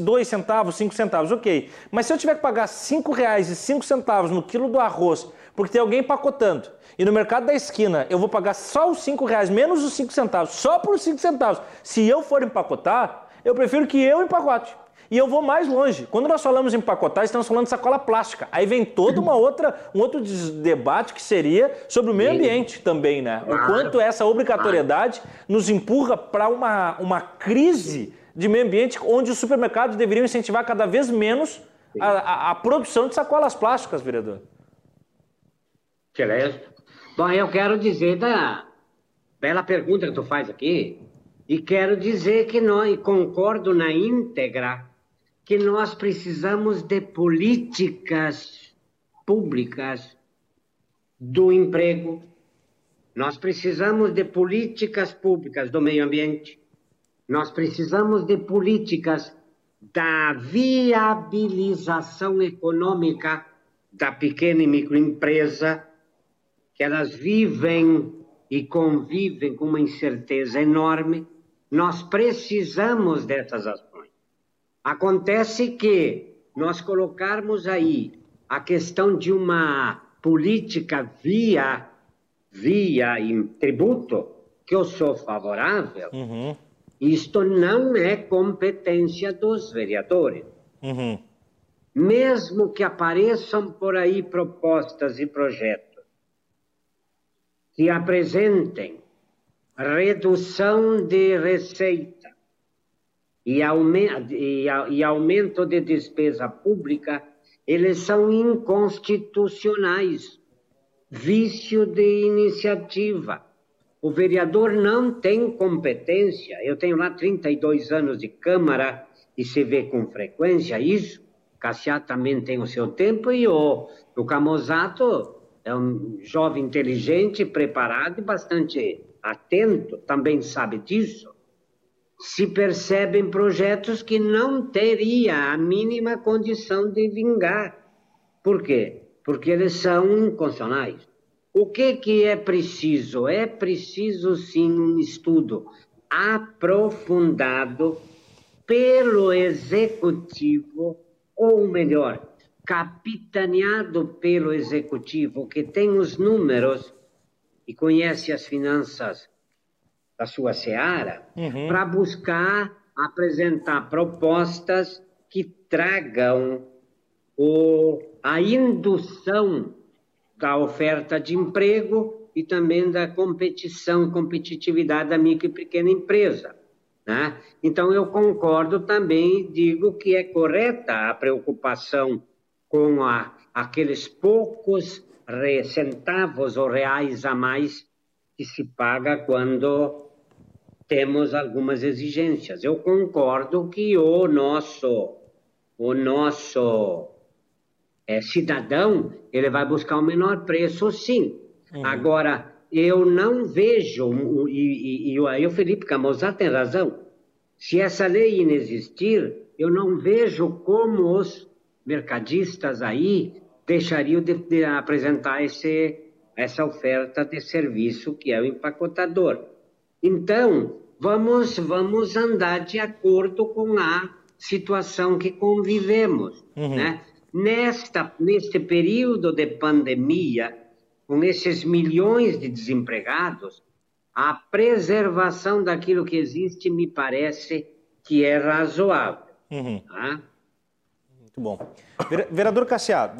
2 centavos, 5 centavos, ok. Mas se eu tiver que pagar 5 reais e 5 centavos no quilo do arroz, porque tem alguém empacotando empacotando e no mercado da esquina eu vou pagar só os 5 reais, menos os 5 centavos, só por 5 centavos. Se eu for empacotar, eu prefiro que eu empacote. E eu vou mais longe. Quando nós falamos em empacotar, estamos falando de sacola plástica. Aí vem toda uma outra, um outro debate que seria sobre o meio ambiente também, né? O quanto essa obrigatoriedade nos empurra para uma, uma crise de meio ambiente onde os supermercados deveriam incentivar cada vez menos a, a, a produção de sacolas plásticas, vereador. Excelente. Bom, eu quero dizer da bela pergunta que tu faz aqui, e quero dizer que nós concordo na íntegra que nós precisamos de políticas públicas do emprego. Nós precisamos de políticas públicas do meio ambiente. Nós precisamos de políticas da viabilização econômica da pequena e microempresa que elas vivem e convivem com uma incerteza enorme, nós precisamos dessas ações. Acontece que nós colocarmos aí a questão de uma política via via em tributo, que eu sou favorável, uhum. isto não é competência dos vereadores. Uhum. Mesmo que apareçam por aí propostas e projetos que apresentem redução de receita e, aumento de despesa pública, eles são inconstitucionais. Vício de iniciativa. O vereador não tem competência. Eu tenho lá 32 anos de Câmara e se vê com frequência isso. Cassiá também tem o seu tempo e o, o Camozato é um jovem inteligente, preparado e bastante atento, também sabe disso. Se percebem projetos que não teria a mínima condição de vingar. Por quê? Porque eles são inconstitucionais. O que, que é preciso? É preciso sim um estudo aprofundado pelo executivo, ou melhor, capitaneado pelo executivo que tem os números e conhece as finanças da sua seara, uhum. para buscar apresentar propostas que tragam o, a indução da oferta de emprego e também da competição, competitividade da micro e pequena empresa. Né? Então, eu concordo também e digo que é correta a preocupação com a, aqueles poucos centavos ou reais a mais que se paga quando temos algumas exigências. Eu concordo que o nosso o nosso é, cidadão ele vai buscar o menor preço, sim. Uhum. Agora eu não vejo e, e, e aí o Felipe Camosat tem razão. Se essa lei inexistir, eu não vejo como os mercadistas aí deixariam de, de apresentar esse, essa oferta de serviço que é o empacotador. Então, vamos, vamos andar de acordo com a situação que convivemos. Uhum. Né? Nesta, neste período de pandemia, com esses milhões de desempregados, a preservação daquilo que existe me parece que é razoável. Uhum. Tá? Muito bom. Vereador Cassiá,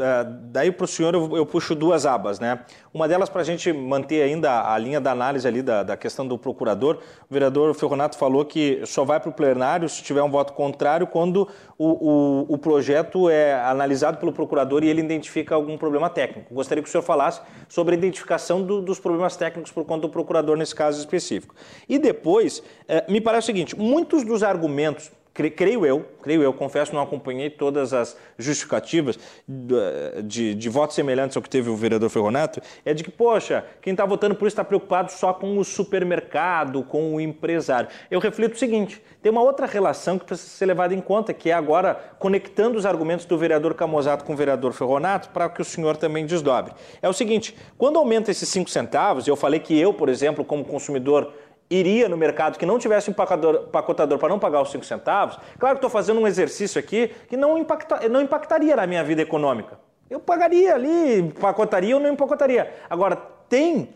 daí para o senhor eu, puxo duas abas, né? Uma delas para a gente manter ainda a linha da análise ali da, da questão do procurador. O vereador Ferronato falou que só vai para o plenário se tiver um voto contrário quando o, o, o, projeto é analisado pelo procurador e ele identifica algum problema técnico. Gostaria que o senhor falasse sobre a identificação do, dos problemas técnicos por conta do procurador nesse caso específico. E depois, eh, me parece o seguinte, muitos dos argumentos creio eu, creio eu, confesso, não acompanhei todas as justificativas de, de, votos semelhantes ao que teve o vereador Ferronato, é de que, poxa, quem está votando por isso está preocupado só com o supermercado, com o empresário. Eu reflito o seguinte, tem uma outra relação que precisa ser levada em conta, que é agora conectando os argumentos do vereador Camozato com o vereador Ferronato, para que o senhor também desdobre. É o seguinte, quando aumenta esses 5 centavos, eu falei que eu, por exemplo, como consumidor, iria no mercado que não tivesse um empacotador para não pagar os 5 centavos, claro que estou fazendo um exercício aqui que não, impacta, não impactaria na minha vida econômica. eu pagaria ali, empacotaria ou não empacotaria. Agora, tem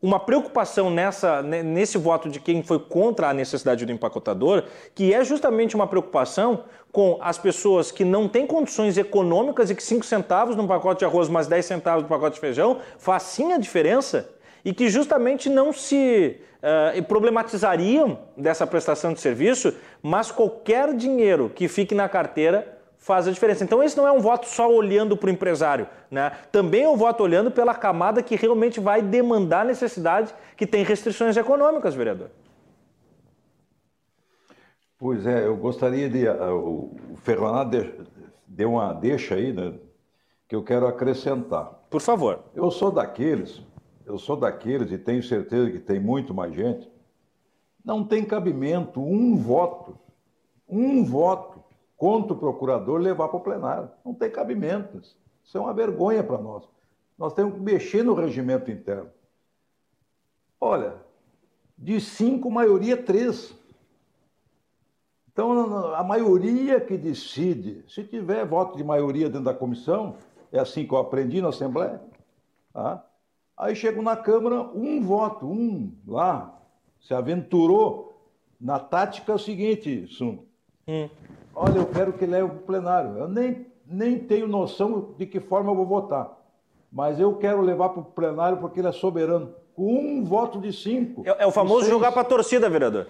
uma preocupação nessa, nesse voto de quem foi contra a necessidade do empacotador, que é justamente uma preocupação com as pessoas que não têm condições econômicas e que 5 centavos num pacote de arroz mais 10 centavos no pacote de feijão sim a diferença e que justamente não se uh, problematizariam dessa prestação de serviço, mas qualquer dinheiro que fique na carteira faz a diferença. Então, esse não é um voto só olhando para o empresário, né? também é um voto olhando pela camada que realmente vai demandar necessidade, que tem restrições econômicas, vereador. Pois é, eu gostaria de. Uh, o Ferronato deu uma deixa aí, né? Que eu quero acrescentar. Por favor. Eu sou daqueles, eu sou daqueles, e tenho certeza que tem muito mais gente, não tem cabimento um voto, um voto contra o procurador levar para o plenário. Não tem cabimento. Isso é uma vergonha para nós. Nós temos que mexer no regimento interno. Olha, de cinco, maioria três. Então, a maioria que decide, se tiver voto de maioria dentro da comissão, é assim que eu aprendi na Assembleia. Tá? Aí chego na Câmara, um voto, um lá, se aventurou na tática seguinte, Suno. Hum. Olha, eu quero que leve para o plenário. Eu nem, nem tenho noção de que forma eu vou votar. Mas eu quero levar para o plenário porque ele é soberano. Com um voto de cinco. É, é o famoso jogar para a torcida, vereador.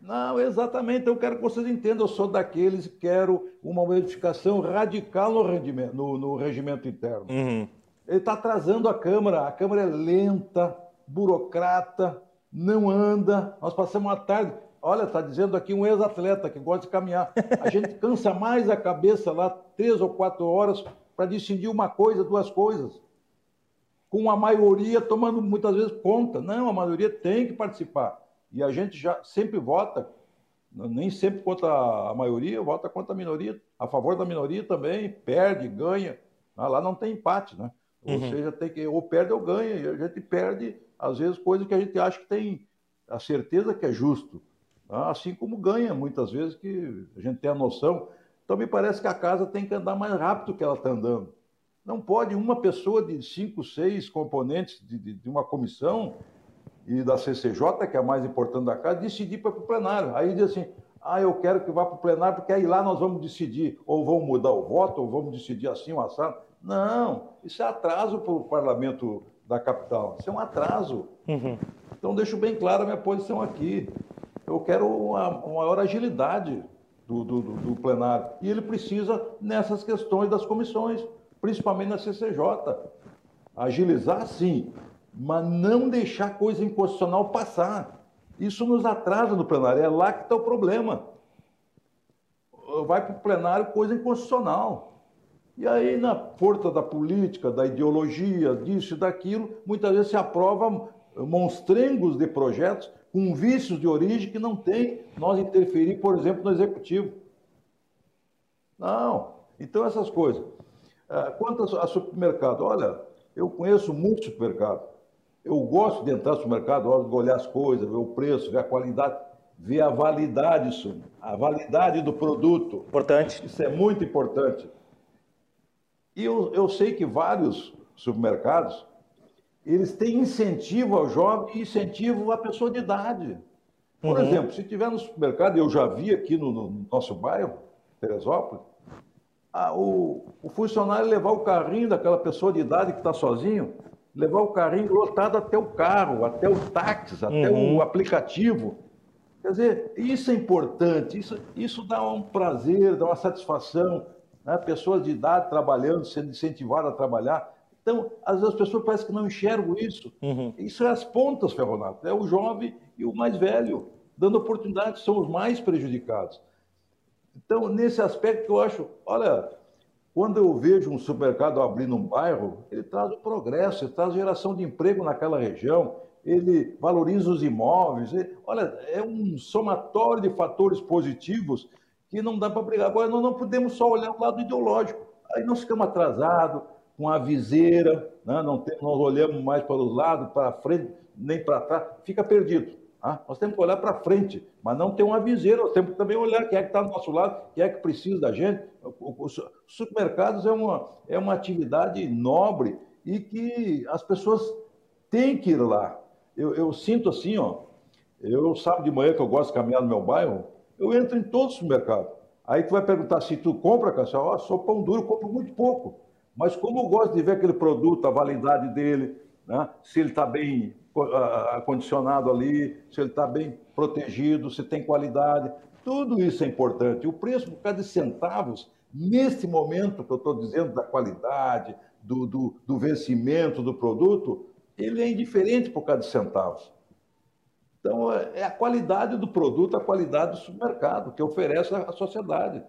Não, exatamente. Eu quero que vocês entendam. Eu sou daqueles que quero uma modificação radical no, no, no regimento interno. Uhum. Ele está atrasando a Câmara. A Câmara é lenta, burocrata, não anda. Nós passamos uma tarde. Olha, está dizendo aqui um ex-atleta que gosta de caminhar. A gente cansa mais a cabeça lá três ou quatro horas para decidir uma coisa, duas coisas. Com a maioria tomando muitas vezes conta. Não, a maioria tem que participar. E a gente já sempre vota, nem sempre contra a maioria, vota contra a minoria. A favor da minoria também, perde, ganha. Ah, lá não tem empate, né? Ou uhum. seja, tem que ou perde ou ganha. E a gente perde, às vezes, coisas que a gente acha que tem a certeza que é justo. Ah, assim como ganha, muitas vezes, que a gente tem a noção. Então, me parece que a casa tem que andar mais rápido que ela está andando. Não pode uma pessoa de cinco, seis componentes de, de, de, uma comissão e da CCJ, que é a mais importante da casa, decidir para o plenário. Aí diz assim, ah, eu quero que vá para o plenário, porque aí lá nós vamos decidir, ou vamos mudar o voto, ou vamos decidir assim, ou assado. Não, isso é atraso para o parlamento da capital. Isso é um atraso. Uhum. Então, deixo bem clara a minha posição aqui eu quero uma, uma maior agilidade do, do, do, plenário. E ele precisa nessas questões das comissões, principalmente na CCJ. Agilizar, sim, mas não deixar coisa inconstitucional passar. Isso nos atrasa no plenário, é lá que está o problema. Vai para o plenário coisa inconstitucional. E aí, na força da política, da ideologia, disso e daquilo, muitas vezes se aprova monstrengos de projetos com vícios de origem que não tem nós interferir, por exemplo, no executivo. Não. Então, essas coisas. Ah, quanto a supermercado, olha, eu conheço muito supermercado. Eu gosto de entrar no supermercado, olhar as coisas, ver o preço, ver a qualidade, ver a validade, isso, a validade do produto. Importante. Isso é muito importante. E eu, eu sei que vários supermercados eles têm incentivo ao jovem e incentivo à pessoa de idade. Por uhum. exemplo, se tiver no supermercado, eu já vi aqui no, no nosso bairro, Teresópolis, a, o, o, funcionário levar o carrinho daquela pessoa de idade que está sozinho, levar o carrinho lotado até o carro, até o táxi, até uhum. o aplicativo. Quer dizer, isso é importante, isso, isso dá um prazer, dá uma satisfação. Né? Pessoas de idade trabalhando, sendo incentivadas a trabalhar. Então, às vezes as pessoas parecem que não enxergam isso. Uhum. Isso é as pontas, Ferronato. É o jovem e o mais velho, dando oportunidade, são os mais prejudicados. Então, nesse aspecto, eu acho, olha, quando eu vejo um supermercado abrindo um bairro, ele traz o progresso, ele traz geração de emprego naquela região, ele valoriza os imóveis. Ele, olha, é um somatório de fatores positivos que não dá para brigar. Agora, nós não podemos só olhar o lado ideológico. Aí nós ficamos atrasados, com a viseira, né? não tem, nós olhamos mais para os lados, para frente, nem para trás, fica perdido. Tá? Nós temos que olhar para frente, mas não ter uma viseira, nós temos que também olhar quem é que está do nosso lado, quem é que precisa da gente. Supermercados é uma, é uma atividade nobre e que as pessoas têm que ir lá. Eu, eu sinto assim, ó, eu sábado de manhã que eu gosto de caminhar no meu bairro, eu entro em todos os supermercados. Aí tu vai perguntar se tu compra, Cassiano, ó, sou pão duro, compro muito pouco. Mas como eu gosto de ver aquele produto, a validade dele, né? se ele está bem acondicionado ali, se ele está bem protegido, se tem qualidade, tudo isso é importante. O preço por de centavos, nesse momento que eu estou dizendo da qualidade, do, do, do vencimento do produto, ele é indiferente por causa de centavos. Então, é, é a qualidade do produto, a qualidade do supermercado que oferece à sociedade.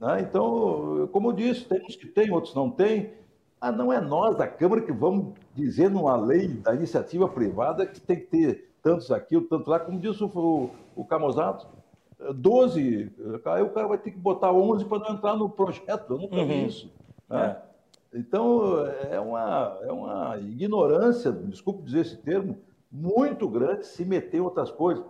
Né? Então, como eu disse, tem uns que têm, outros não têm. Ah, não é nós da Câmara que vamos dizer numa lei da iniciativa privada que tem que ter tantos aqui, tanto lá, como disse o, o Camozato. 12, aí o cara vai ter que botar 11 para não entrar no projeto. Eu nunca uhum. vi isso. Né? É. Então, é uma, é uma ignorância, desculpe dizer esse termo, muito grande se meter em outras coisas.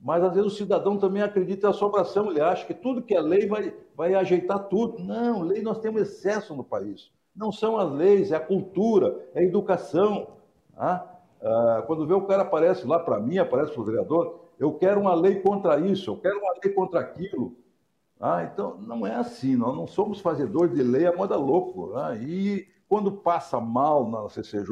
Mas às vezes o cidadão também acredita em assombração, ele acha que tudo que é lei vai, vai ajeitar tudo. Não, lei nós temos excesso no país. Não são as leis, é a cultura, é a educação. Ah, ah, quando vê o cara aparece lá para mim, aparece para o vereador, eu quero uma lei contra isso, eu quero uma lei contra aquilo. Ah, então, não é assim, nós não somos fazedores de lei a moda louco. Ah, e quando passa mal na CCJ,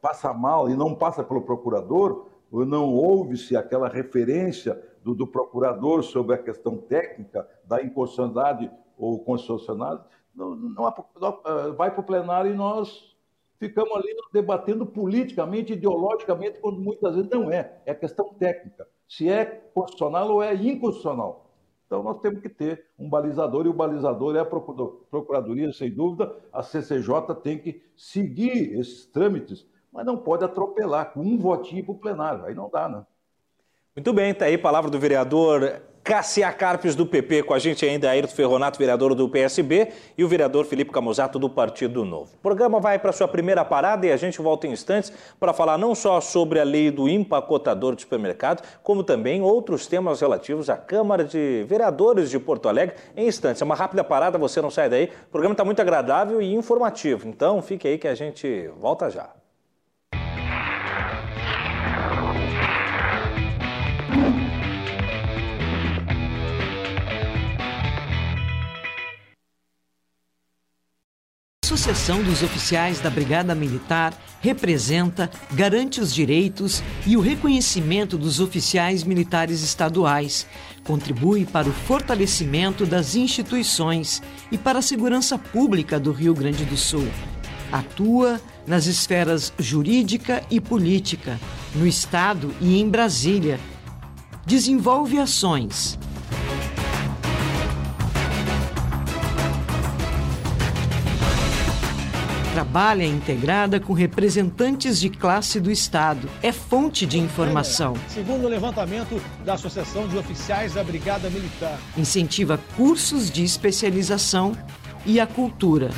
passa mal e não passa pelo procurador, não ouve-se aquela referência do, do, procurador sobre a questão técnica da inconstitucionalidade ou constitucionalidade, não, não, não vai para o plenário e nós ficamos ali debatendo politicamente, ideologicamente, quando muitas vezes não é. É questão técnica. Se é constitucional ou é inconstitucional. Então, nós temos que ter um balizador, e o balizador é a Procuradoria, sem dúvida. A CCJ tem que seguir esses trâmites mas não pode atropelar com um votinho para o plenário. Aí não dá, né? Muito bem, está aí a palavra do vereador Cassia Carpes, do PP, com a gente ainda, Ayrton Ferronato, vereador do PSB, e o vereador Felipe Camusato, do Partido Novo. O programa vai para sua primeira parada e a gente volta em instantes para falar não só sobre a lei do empacotador de supermercado, como também outros temas relativos à Câmara de Vereadores de Porto Alegre. Em instantes, é uma rápida parada, você não sai daí. O programa está muito agradável e informativo, então fique aí que a gente volta já. Associação dos Oficiais da Brigada Militar representa, garante os direitos e o reconhecimento dos oficiais militares estaduais, contribui para o fortalecimento das instituições e para a segurança pública do Rio Grande do Sul. Atua nas esferas jurídica e política, no Estado e em Brasília. Desenvolve ações trabalha integrada com representantes de classe do Estado. É fonte de informação. Segundo o levantamento da Associação de Oficiais da Brigada Militar. Incentiva cursos de especialização e a cultura.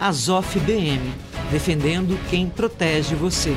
Azof BM, defendendo quem protege você.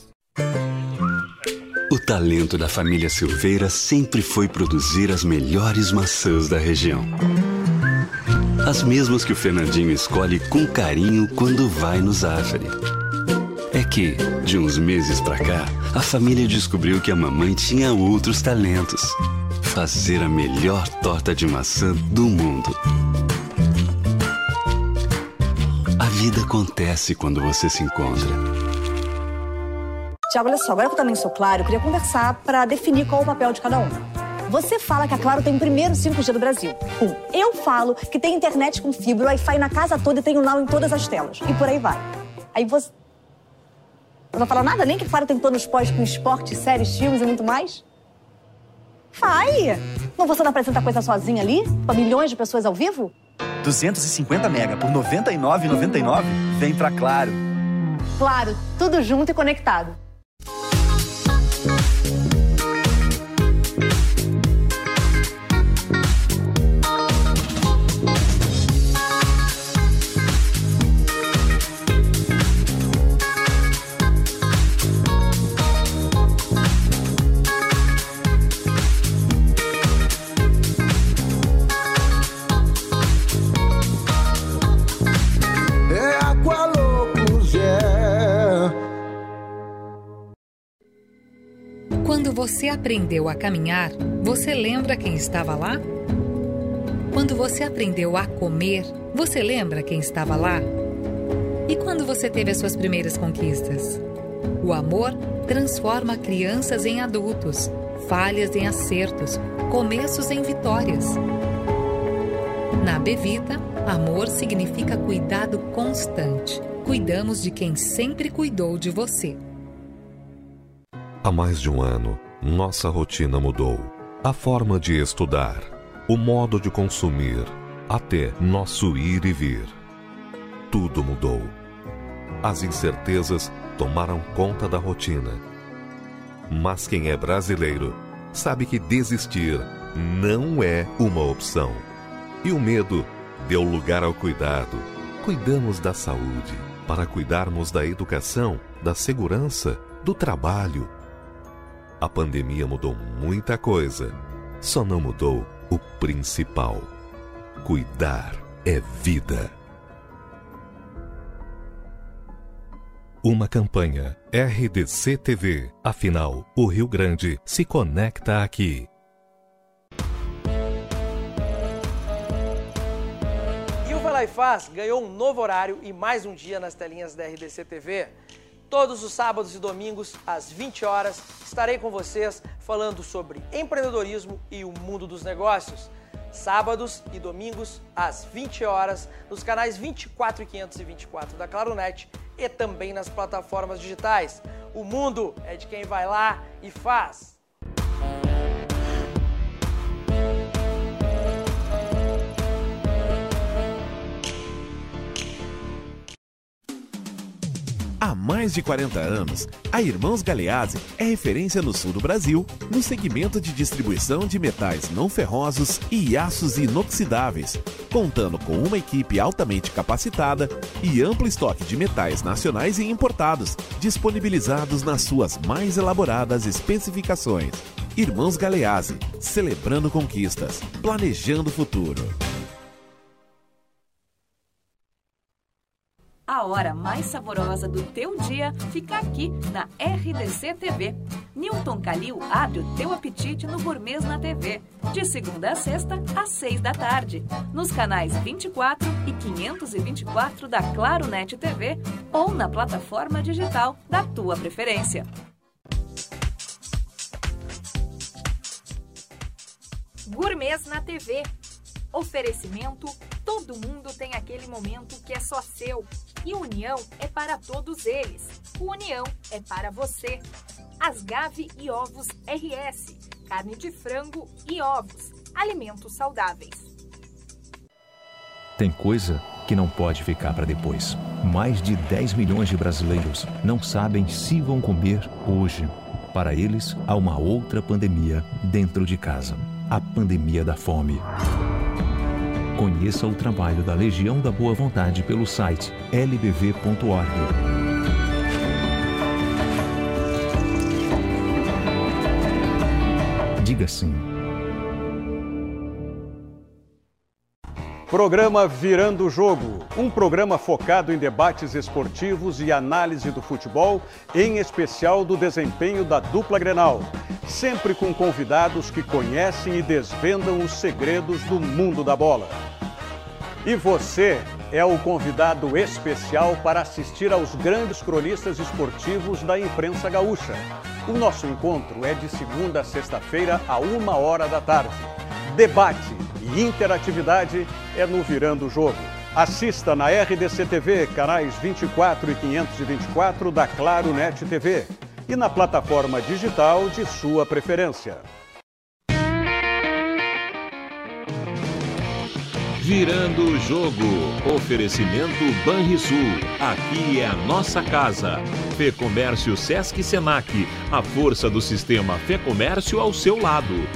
O talento da família Silveira sempre foi produzir as melhores maçãs da região. As mesmas que o Fernandinho escolhe com carinho quando vai no Zafari. É que, de uns meses pra cá, a família descobriu que a mamãe tinha outros talentos. Fazer a melhor torta de maçã do mundo. A vida acontece quando você se encontra Tiago, olha só, agora que eu também sou claro, eu queria conversar para definir qual é o papel de cada um. Você fala que a Claro tem o primeiro 5G do Brasil. Um. Eu falo que tem internet com fibra, Wi-Fi na casa toda e tem o Now em todas as telas. E por aí vai. Aí você... Não vai falar nada nem que Claro tem planos pós com esporte, séries, filmes e muito mais? Vai! Não você não apresenta coisa sozinha ali? Pra milhões de pessoas ao vivo? 250 mega por R$ 99,99? Vem pra Claro. Claro, tudo junto e conectado. Você aprendeu a caminhar, você lembra quem estava lá? Quando você aprendeu a comer, você lembra quem estava lá? E quando você teve as suas primeiras conquistas? O amor transforma crianças em adultos, falhas em acertos, começos em vitórias. Na Bevita, amor significa cuidado constante. Cuidamos de quem sempre cuidou de você. Há mais de um ano, nossa rotina mudou. A forma de estudar, o modo de consumir, até nosso ir e vir. Tudo mudou. As incertezas tomaram conta da rotina. Mas quem é brasileiro sabe que desistir não é uma opção. E o medo deu lugar ao cuidado. Cuidamos da saúde para cuidarmos da educação, da segurança, do trabalho a pandemia mudou muita coisa, só não mudou o principal: cuidar é vida. Uma campanha RDC TV. Afinal, o Rio Grande se conecta aqui. E o Vai Lá e Faz ganhou um novo horário e mais um dia nas telinhas da RDC TV. Todos os sábados e domingos, às 20 horas, estarei com vocês falando sobre empreendedorismo e o mundo dos negócios. Sábados e domingos, às 20 horas, nos canais 24 e 524 da Claronet e também nas plataformas digitais. O mundo é de quem vai lá e faz. Há mais de 40 anos, a Irmãos Galeazzi é referência no sul do Brasil no segmento de distribuição de metais não ferrosos e aços inoxidáveis, contando com uma equipe altamente capacitada e amplo estoque de metais nacionais e importados, disponibilizados nas suas mais elaboradas especificações. Irmãos Galeazzi, celebrando conquistas, planejando o futuro. A hora mais saborosa do teu dia fica aqui na RDC TV. Newton Calil abre o teu apetite no Gourmet na TV, de segunda a sexta, às seis da tarde, nos canais 24 e 524 da Claro Net TV ou na plataforma digital da tua preferência. Gourmet na TV. Oferecimento: todo mundo tem aquele momento que é só seu. E União é para todos eles. União é para você. Asgave e Ovos RS. Carne de frango e ovos. Alimentos saudáveis. Tem coisa que não pode ficar para depois. Mais de 10 milhões de brasileiros não sabem se vão comer hoje. Para eles, há uma outra pandemia dentro de casa a pandemia da fome. Conheça o trabalho da Legião da Boa Vontade pelo site lbv.org. Diga sim. Programa Virando o Jogo, um programa focado em debates esportivos e análise do futebol, em especial do desempenho da dupla Grenal, sempre com convidados que conhecem e desvendam os segredos do mundo da bola. E você é o convidado especial para assistir aos grandes cronistas esportivos da imprensa gaúcha. O nosso encontro é de segunda a sexta-feira, a uma hora da tarde. Debate e interatividade é no Virando o Jogo. Assista na RDC TV, canais 24 e 524 da Claro Net TV e na plataforma digital de sua preferência. Virando o jogo. Oferecimento Banrisul. Aqui é a nossa casa. Fê Comércio Sesc Senac. A força do sistema Fê Comércio ao seu lado.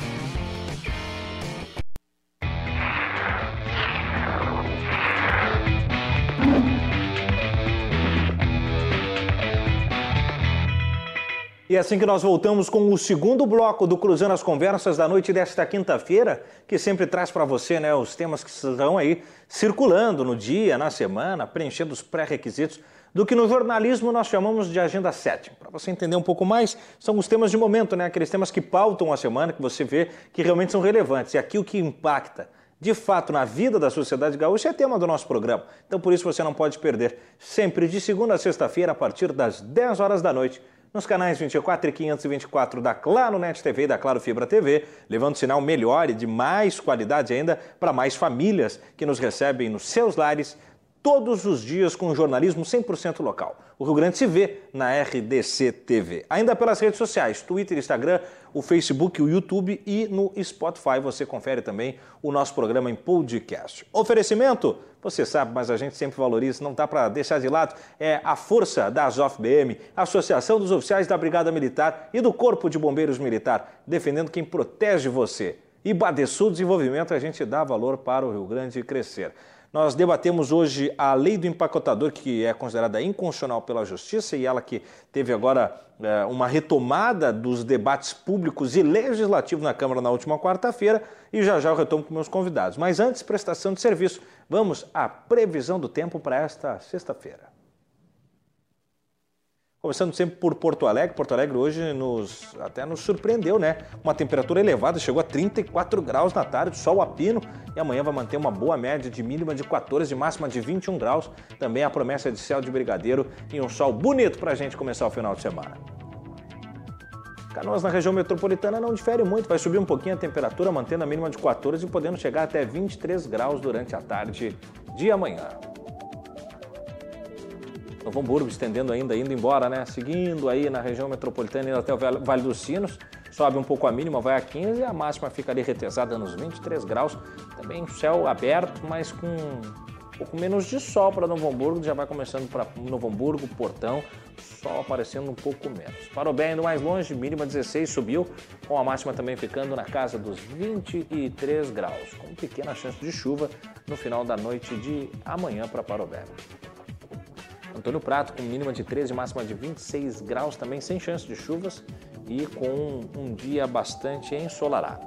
E é assim que nós voltamos com o segundo bloco do Cruzando as Conversas da noite desta quinta-feira, que sempre traz para você né, os temas que estão aí circulando no dia, na semana, preenchendo os pré-requisitos do que no jornalismo nós chamamos de agenda 7. Para você entender um pouco mais, são os temas de momento, né? aqueles temas que pautam a semana, que você vê que realmente são relevantes. E aqui o que impacta de fato na vida da sociedade gaúcha é tema do nosso programa. Então por isso você não pode perder, sempre de segunda a sexta-feira, a partir das 10 horas da noite nos canais 24 e 524 da Claro Net TV e da Claro Fibra TV, levando sinal melhor e de mais qualidade ainda para mais famílias que nos recebem nos seus lares todos os dias com jornalismo 100% local. O Rio Grande se vê na RDC TV. Ainda pelas redes sociais, Twitter, Instagram, o Facebook, o YouTube e no Spotify. Você confere também o nosso programa em podcast. Oferecimento, você sabe, mas a gente sempre valoriza, não dá para deixar de lado, é a força da ASOF-BM, Associação dos Oficiais da Brigada Militar e do Corpo de Bombeiros Militar, defendendo quem protege você. E Badesul Desenvolvimento, a gente dá valor para o Rio Grande crescer. Nós debatemos hoje a lei do empacotador, que é considerada inconstitucional pela Justiça, e ela que teve agora é, uma retomada dos debates públicos e legislativos na Câmara na última quarta-feira, e já já eu retomo com meus convidados. Mas antes, prestação de serviço. Vamos à previsão do tempo para esta sexta-feira. Começando sempre por Porto Alegre. Porto Alegre hoje nos, até nos surpreendeu, né? Uma temperatura elevada, chegou a 34 graus na tarde, sol a pino. E amanhã vai manter uma boa média de mínima de 14 e máxima de 21 graus. Também a promessa de céu de brigadeiro e um sol bonito para a gente começar o final de semana. Canoas na região metropolitana não difere muito, vai subir um pouquinho a temperatura, mantendo a mínima de 14 e podendo chegar até 23 graus durante a tarde de amanhã. Novo Hamburgo estendendo ainda, indo embora, né? Seguindo aí na região metropolitana, indo até o Vale dos Sinos. Sobe um pouco a mínima, vai a 15 e a máxima fica ali retesada nos 23 graus. Também céu aberto, mas com um pouco menos de sol para Novo Hamburgo. Já vai começando para Novo Hamburgo, Portão, sol aparecendo um pouco menos. Para o bem indo mais longe, mínima 16 subiu, com a máxima também ficando na casa dos 23 graus, com pequena chance de chuva no final da noite de amanhã para Parobé. Antônio Prato com mínima de 13 e máxima de 26 graus, também sem chance de chuvas e com um dia bastante ensolarado.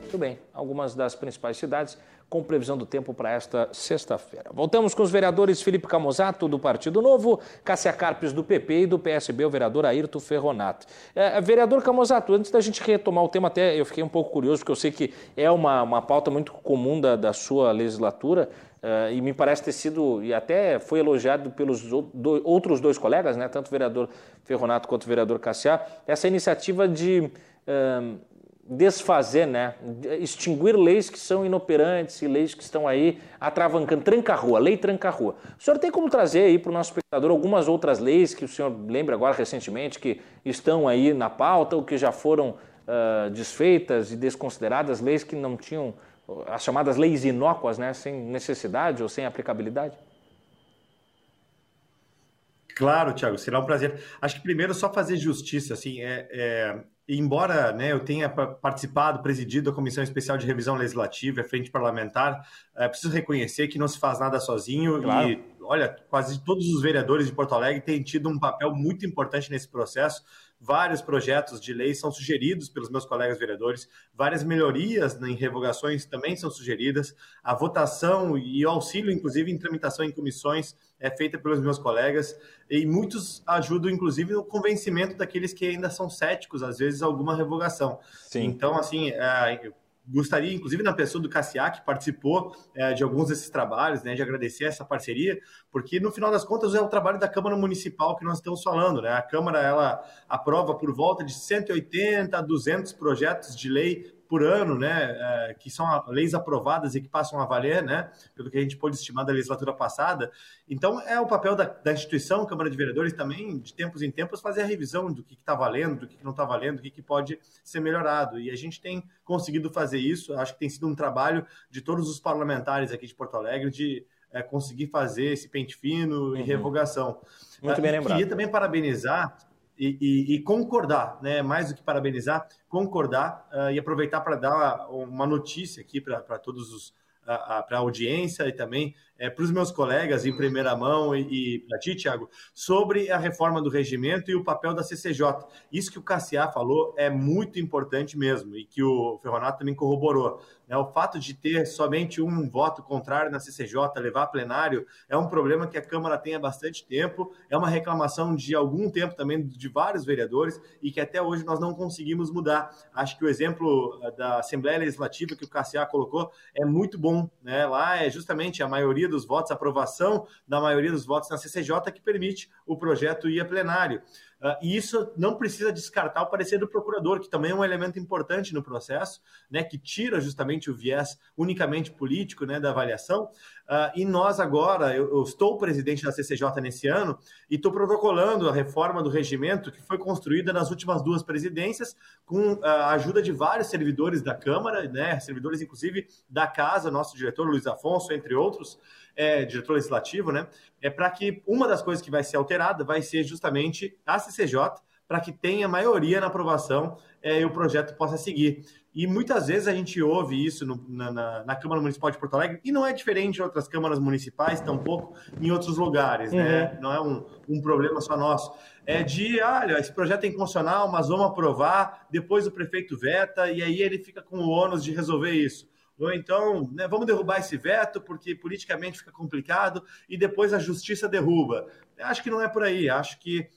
Muito bem, algumas das principais cidades com previsão do tempo para esta sexta-feira. Voltamos com os vereadores Felipe Camozato, do Partido Novo, Cássia Carpes, do PP e do PSB, o vereador Ayrton Ferronato. É, vereador Camozato, antes da gente retomar o tema, até eu fiquei um pouco curioso, porque eu sei que é uma, uma pauta muito comum da, da sua legislatura, Uh, e me parece ter sido, e até foi elogiado pelos do, outros dois colegas, né, tanto o vereador Ferronato quanto o vereador Cassiá, essa iniciativa de uh, desfazer, né, extinguir leis que são inoperantes e leis que estão aí atravancando, tranca-rua, lei tranca-rua. O senhor tem como trazer aí para o nosso espectador algumas outras leis que o senhor lembra agora recentemente que estão aí na pauta ou que já foram uh, desfeitas e desconsideradas, leis que não tinham as chamadas leis inócuas, né, sem necessidade ou sem aplicabilidade? Claro, Tiago, será um prazer. Acho que primeiro só fazer justiça, assim, é, é, embora né, eu tenha participado, presidido a Comissão Especial de Revisão Legislativa, a Frente Parlamentar, é preciso reconhecer que não se faz nada sozinho claro. e, olha, quase todos os vereadores de Porto Alegre têm tido um papel muito importante nesse processo, Vários projetos de lei são sugeridos pelos meus colegas vereadores, várias melhorias em revogações também são sugeridas. A votação e o auxílio, inclusive, em tramitação em comissões, é feita pelos meus colegas e muitos ajudam, inclusive, no convencimento daqueles que ainda são céticos, às vezes, alguma revogação. Sim. Então, assim, é, gostaria, inclusive, na pessoa do Cassiá, que participou é, de alguns desses trabalhos, né, de agradecer essa parceria, porque no final das contas é o trabalho da Câmara Municipal que nós estamos falando, né? A Câmara ela aprova por volta de 180 a 200 projetos de lei por ano, né, é, que são leis aprovadas e que passam a valer, né, pelo que a gente pôde estimar da legislatura passada. Então, é o papel da, da instituição, Câmara de Vereadores, também, de tempos em tempos, fazer a revisão do que está valendo, do que, que não está valendo, do que, que pode ser melhorado. E a gente tem conseguido fazer isso, acho que tem sido um trabalho de todos os parlamentares aqui de Porto Alegre, de é, conseguir fazer esse pente fino uhum. e revogação. Muito bem lembrado. Queria também parabenizar e, e, e, concordar, né? mais do que parabenizar, concordar uh, e aproveitar para dar uma notícia aqui para todos os para a audiência e também é, para os meus colegas em primeira mão e, e para ti, Tiago, sobre a reforma do regimento e o papel da CCJ. Isso que o Cassiá falou é muito importante mesmo e que o Ferronato também corroborou. Né? O fato de ter somente um voto contrário na CCJ, levar a plenário, é um problema que a Câmara tem há bastante tempo, é uma reclamação de algum tempo também de vários vereadores e que até hoje nós não conseguimos mudar. Acho que o exemplo eh, da Assembleia Legislativa que o Cassiá colocou é muito bom. Né? Lá é justamente a maioria dos votos, aprovação da maioria dos votos na CCJ que permite o projeto ir a plenário. Uh, e isso não precisa descartar o parecer do procurador, que também é um elemento importante no processo, né, que tira justamente o viés unicamente político né, da avaliação. Uh, e nós agora, eu, eu, estou presidente da CCJ nesse ano e estou protocolando a reforma do regimento que foi construída nas últimas duas presidências, com a ajuda de vários servidores da Câmara, né, servidores inclusive da casa, nosso diretor Luiz Afonso, entre outros é, diretor legislativo, né? É para que uma das coisas que vai ser alterada vai ser justamente a CCJ, para que tenha maioria na aprovação é, e o projeto possa seguir. E muitas vezes a gente ouve isso no, na, na, na, Câmara Municipal de Porto Alegre, e não é diferente em outras câmaras municipais, tampouco em outros lugares, né? uhum. né? Não é um, um problema só nosso. É de, olha, esse projeto é inconstitucional, mas vamos aprovar, depois o prefeito veta, e aí ele fica com o ônus de resolver isso ou então né, vamos derrubar esse veto porque politicamente fica complicado e depois a justiça derruba. Acho que não é por aí. Acho que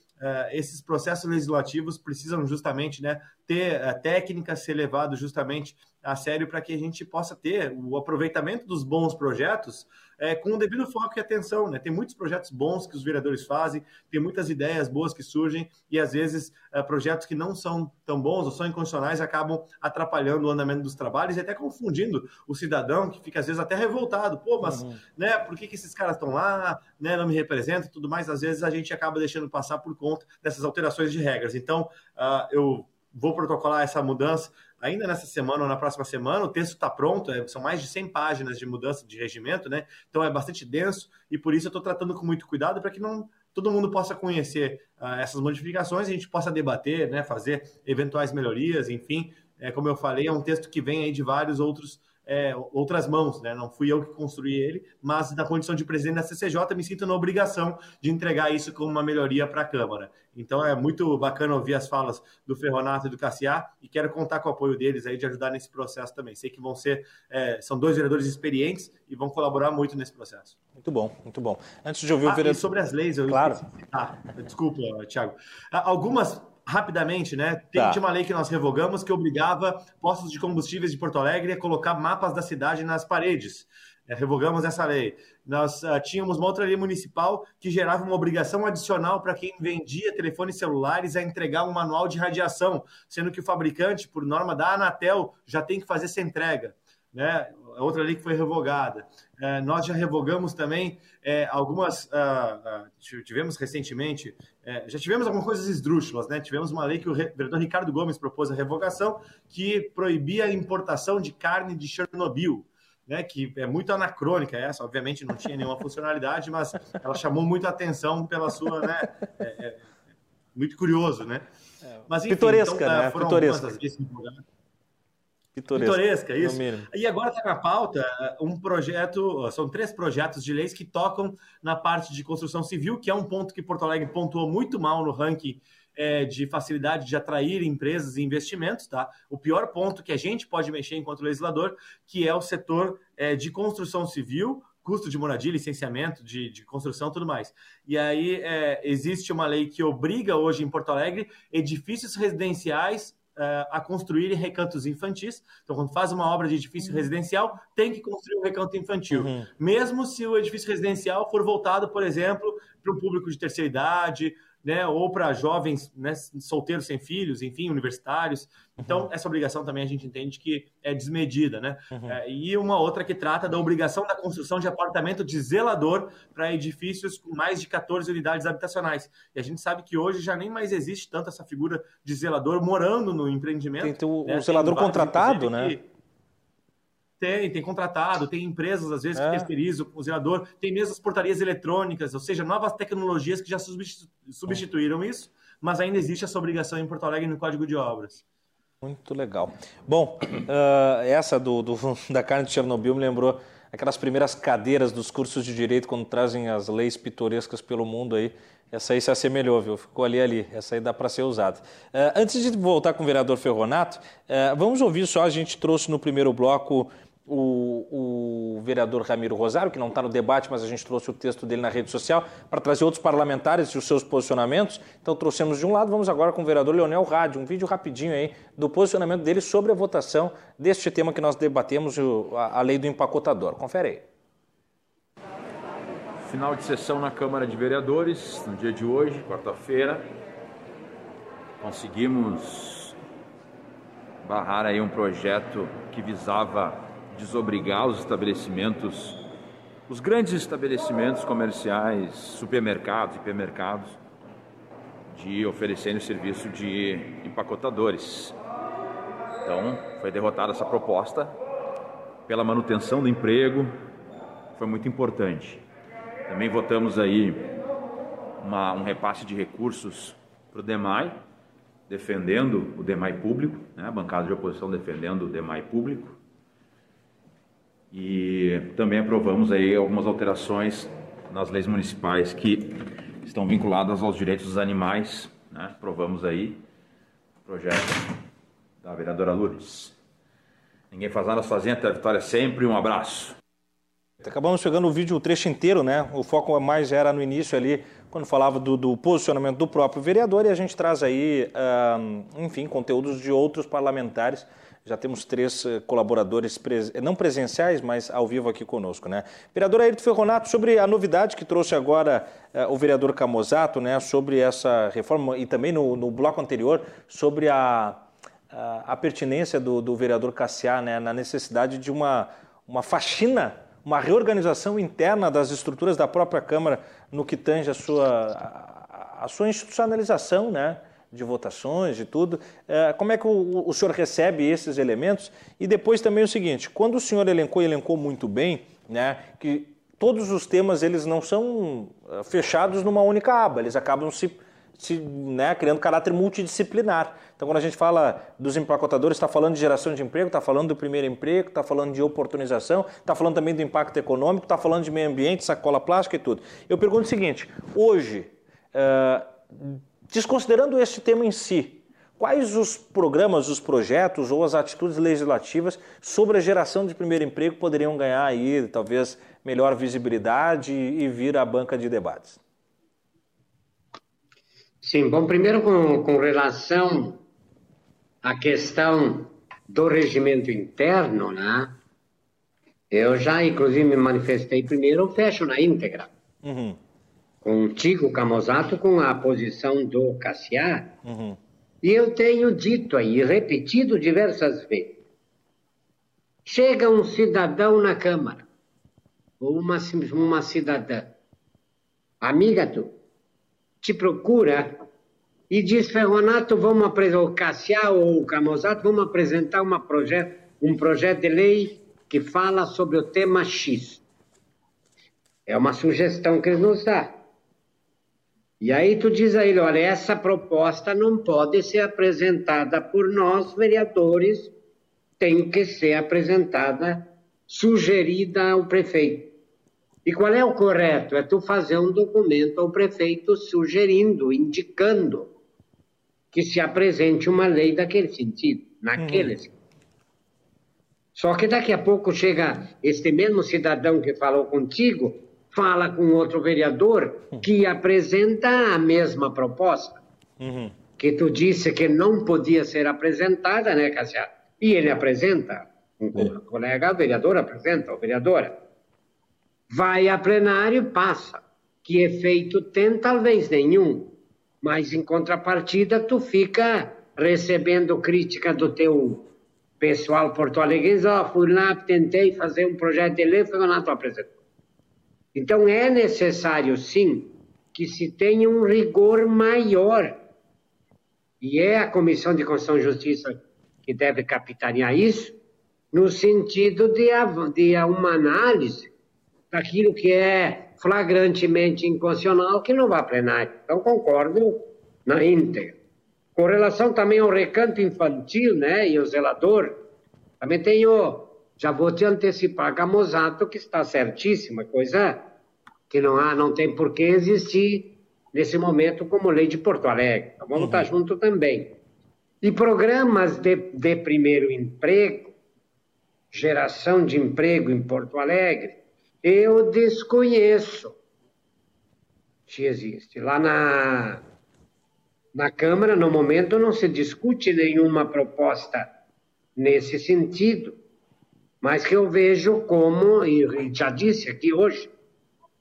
esses processos legislativos precisam justamente né, ter a técnica ser levado justamente a sério para que a gente possa ter o aproveitamento dos bons projetos é, com o devido foco e atenção. Né? Tem muitos projetos bons que os vereadores fazem, tem muitas ideias boas que surgem e às vezes é, projetos que não são tão bons ou são inconstitucionais acabam atrapalhando o andamento dos trabalhos e até confundindo o cidadão que fica às vezes até revoltado. Pô, mas uhum. né, por que, que esses caras estão lá, né, não me representam e tudo mais? Às vezes a gente acaba deixando passar por conta dessas alterações de regras. Então, uh, eu vou protocolar essa mudança ainda nessa semana ou na próxima semana. O texto está pronto, é, são mais de 100 páginas de mudança de regimento, né? Então é bastante denso e por isso eu estou tratando com muito cuidado para que não todo mundo possa conhecer uh, essas modificações, a gente possa debater, né, fazer eventuais melhorias, enfim. É, como eu falei, é um texto que vem aí de vários outros é, outras mãos, né? Não fui eu que construí ele, mas na condição de presidente da CCJ me sinto na obrigação de entregar isso como uma melhoria para a Câmara. Então é muito bacana ouvir as falas do Ferronato e do Cassiá e quero contar com o apoio deles aí de ajudar nesse processo também. Sei que vão ser, é, são dois vereadores experientes e vão colaborar muito nesse processo. Muito bom, muito bom. Antes de ouvir ah, o vereador. sobre as leis, eu claro. Ah, desculpa, Thiago. Ah, algumas rapidamente, né? Tem tá. uma lei que nós revogamos que obrigava postos de combustíveis de Porto Alegre a colocar mapas da cidade nas paredes. É, revogamos essa lei. Nós uh, tínhamos uma outra lei municipal que gerava uma obrigação adicional para quem vendia telefones celulares a entregar um manual de radiação, sendo que o fabricante, por norma da Anatel, já tem que fazer essa entrega. Né? Outra lei que foi revogada. É, nós já revogamos também é, algumas. Uh, uh, tivemos recentemente, é, já tivemos algumas coisas esdrúxulas, né? Tivemos uma lei que o vereador Ricardo Gomes propôs a revogação, que proibia a importação de carne de Chernobyl. Né, que é muito anacrônica essa, obviamente não tinha nenhuma funcionalidade, mas ela chamou muito atenção pela sua, né, é, é, muito curioso, né? Mas enfim, Pitoresca, então, né? Foram Pitoresca. Pitoresca, Pitoresca isso. E agora está na pauta uh, um projeto, são três projetos de leis que tocam na parte de construção civil, que é um ponto que Porto Alegre pontuou muito mal no ranking é, de facilidade de atrair empresas e investimentos, tá? O pior ponto que a gente pode mexer enquanto legislador, que é o setor é, de construção civil, custo de moradia, licenciamento de, de construção tudo mais. E aí é, existe uma lei que obriga hoje em Porto Alegre edifícios residenciais uh, a construir recantos infantis. Então, quando faz uma obra de edifício uhum. residencial, tem que construir um recanto infantil. Uhum. Mesmo se o edifício residencial for voltado, por exemplo, para um público de terceira idade, né, ou para jovens né, solteiros sem filhos, enfim, universitários. Então, uhum. essa obrigação também a gente entende que é desmedida, né? Uhum. É, e uma outra que trata da obrigação da construção de apartamento de zelador para edifícios com mais de 14 unidades habitacionais. E a gente sabe que hoje já nem mais existe tanto essa figura de zelador morando no empreendimento. Tem o, né? o zelador Tem contratado, né? Que, tem, tem contratado, tem empresas, às vezes, é. que terceirizam o zelador, tem mesmo as portarias eletrônicas, ou seja, novas tecnologias que já substituíram isso, mas ainda existe essa obrigação em Porto Alegre no Código de Obras. Muito legal. Bom, uh, essa do, do, da carne de Chernobyl me lembrou aquelas primeiras cadeiras dos cursos de direito quando trazem as leis pitorescas pelo mundo aí. Essa aí se assemelhou, viu? Ficou ali ali. Essa aí dá para ser usada. Uh, antes de voltar com o vereador Ferronato, uh, vamos ouvir só, a gente trouxe no primeiro bloco o, o vereador Ramiro Rosário, que não está no debate, mas a gente trouxe o texto dele na rede social, para trazer outros parlamentares e os seus posicionamentos. Então trouxemos de um lado, vamos agora com o vereador Leonel Rádio, um vídeo rapidinho aí do posicionamento dele sobre a votação deste tema que nós debatemos, a, a lei do empacotador. Confere aí. Final de sessão na Câmara de Vereadores, no dia de hoje, quarta-feira. Conseguimos barrar aí um projeto que visava desobrigar os estabelecimentos, os grandes estabelecimentos comerciais, supermercados, hipermercados, de oferecerem o serviço de empacotadores. Então, foi derrotada essa proposta pela manutenção do emprego, foi muito importante. Também votamos aí uma, um repasse de recursos para o DEMAI, defendendo o DEMAI público, né? a bancada de oposição defendendo o DEMAI público. E também aprovamos aí algumas alterações nas leis municipais que estão vinculadas aos direitos dos animais. Né? Aprovamos aí o projeto da vereadora Lourdes. Ninguém faz nada sozinho, até a vitória sempre. Um abraço. Acabamos chegando o vídeo, o trecho inteiro, né? O foco mais era no início ali, quando falava do, do posicionamento do próprio vereador, e a gente traz aí, uh, enfim, conteúdos de outros parlamentares já temos três eh, colaboradores, pres... não presenciais, mas ao vivo aqui conosco. Né? Vereador Ayrton Ferronato, sobre a novidade que trouxe agora uh, o vereador Camozato, né, sobre essa reforma, e também no, no bloco anterior, sobre a, a, a pertinência do, do, vereador Cassiá né, na necessidade de uma, uma faxina, uma reorganização interna das estruturas da própria Câmara no que tange a sua, a, a sua institucionalização, né? De votações, de tudo. É, como é que o, o, senhor recebe esses elementos? E depois também o seguinte, quando o senhor elencou, elencou muito bem, né, que todos os temas eles não são é, fechados numa única aba, eles acabam se, se né, criando caráter multidisciplinar. Então, quando a gente fala dos empacotadores, está falando de geração de emprego, está falando do primeiro emprego, está falando de oportunização, está falando também do impacto econômico, está falando de meio ambiente, sacola plástica e tudo. Eu pergunto o seguinte: hoje, uh, Desconsiderando este tema em si, quais os programas, os projetos ou as atitudes legislativas sobre a geração de primeiro emprego poderiam ganhar aí, talvez, melhor visibilidade e vir à banca de debates? Sim, bom, primeiro com, com relação à questão do regimento interno, né? Eu já, inclusive, me manifestei primeiro, fecho na íntegra. Uhum contigo, Camozato, com a posição do Cassiá. Uhum. E eu tenho dito aí, repetido diversas vezes. Chega um cidadão na Câmara, ou uma, uma cidadã, amiga tu, te procura e diz, Ferronato, vamos apresentar, o Cassiá ou o Camozato, vamos apresentar uma projeto, um projeto de lei que fala sobre o tema X. É uma sugestão que ele nos dá. E aí tu diz a ele, olha, essa proposta não pode ser apresentada por nós, vereadores, tem que ser apresentada, sugerida ao prefeito. E qual é o correto? É tu fazer um documento ao prefeito sugerindo, indicando que se apresente uma lei daquele sentido, naquele uhum. sentido. Só que daqui a pouco chega este mesmo cidadão que falou contigo fala com outro vereador que apresenta a mesma proposta. Uhum. Que tu disse que não podia ser apresentada, né, Cassia? E ele apresenta, um colega vereador apresenta, ou vereadora. Vai a plenário e passa. Que efeito tem? Talvez nenhum. mas em contrapartida tu fica recebendo crítica do teu pessoal porto-alegrense, ó, oh, fui lá, tentei fazer um projeto de lei, foi lá, tu apresentou. Então é necessário, sim, que se tenha um rigor maior. E é a Comissão de Constituição e Justiça que deve capitanear isso, no sentido de, de uma análise daquilo que é flagrantemente inconstitucional que não vai a plenário. Então, concordo na íntegra. Com relação também ao recanto infantil né, e o zelador, também tenho, já vou te antecipar, Gamosato, que está certíssima, coisa que não há, não tem por que existir nesse momento como lei de Porto Alegre. Então, vamos uhum. estar junto também. E programas de, de primeiro emprego, geração de emprego em Porto Alegre, eu desconheço se existe. Lá na, na Câmara, no momento, não se discute nenhuma proposta nesse sentido, mas que eu vejo como, e já disse aqui hoje,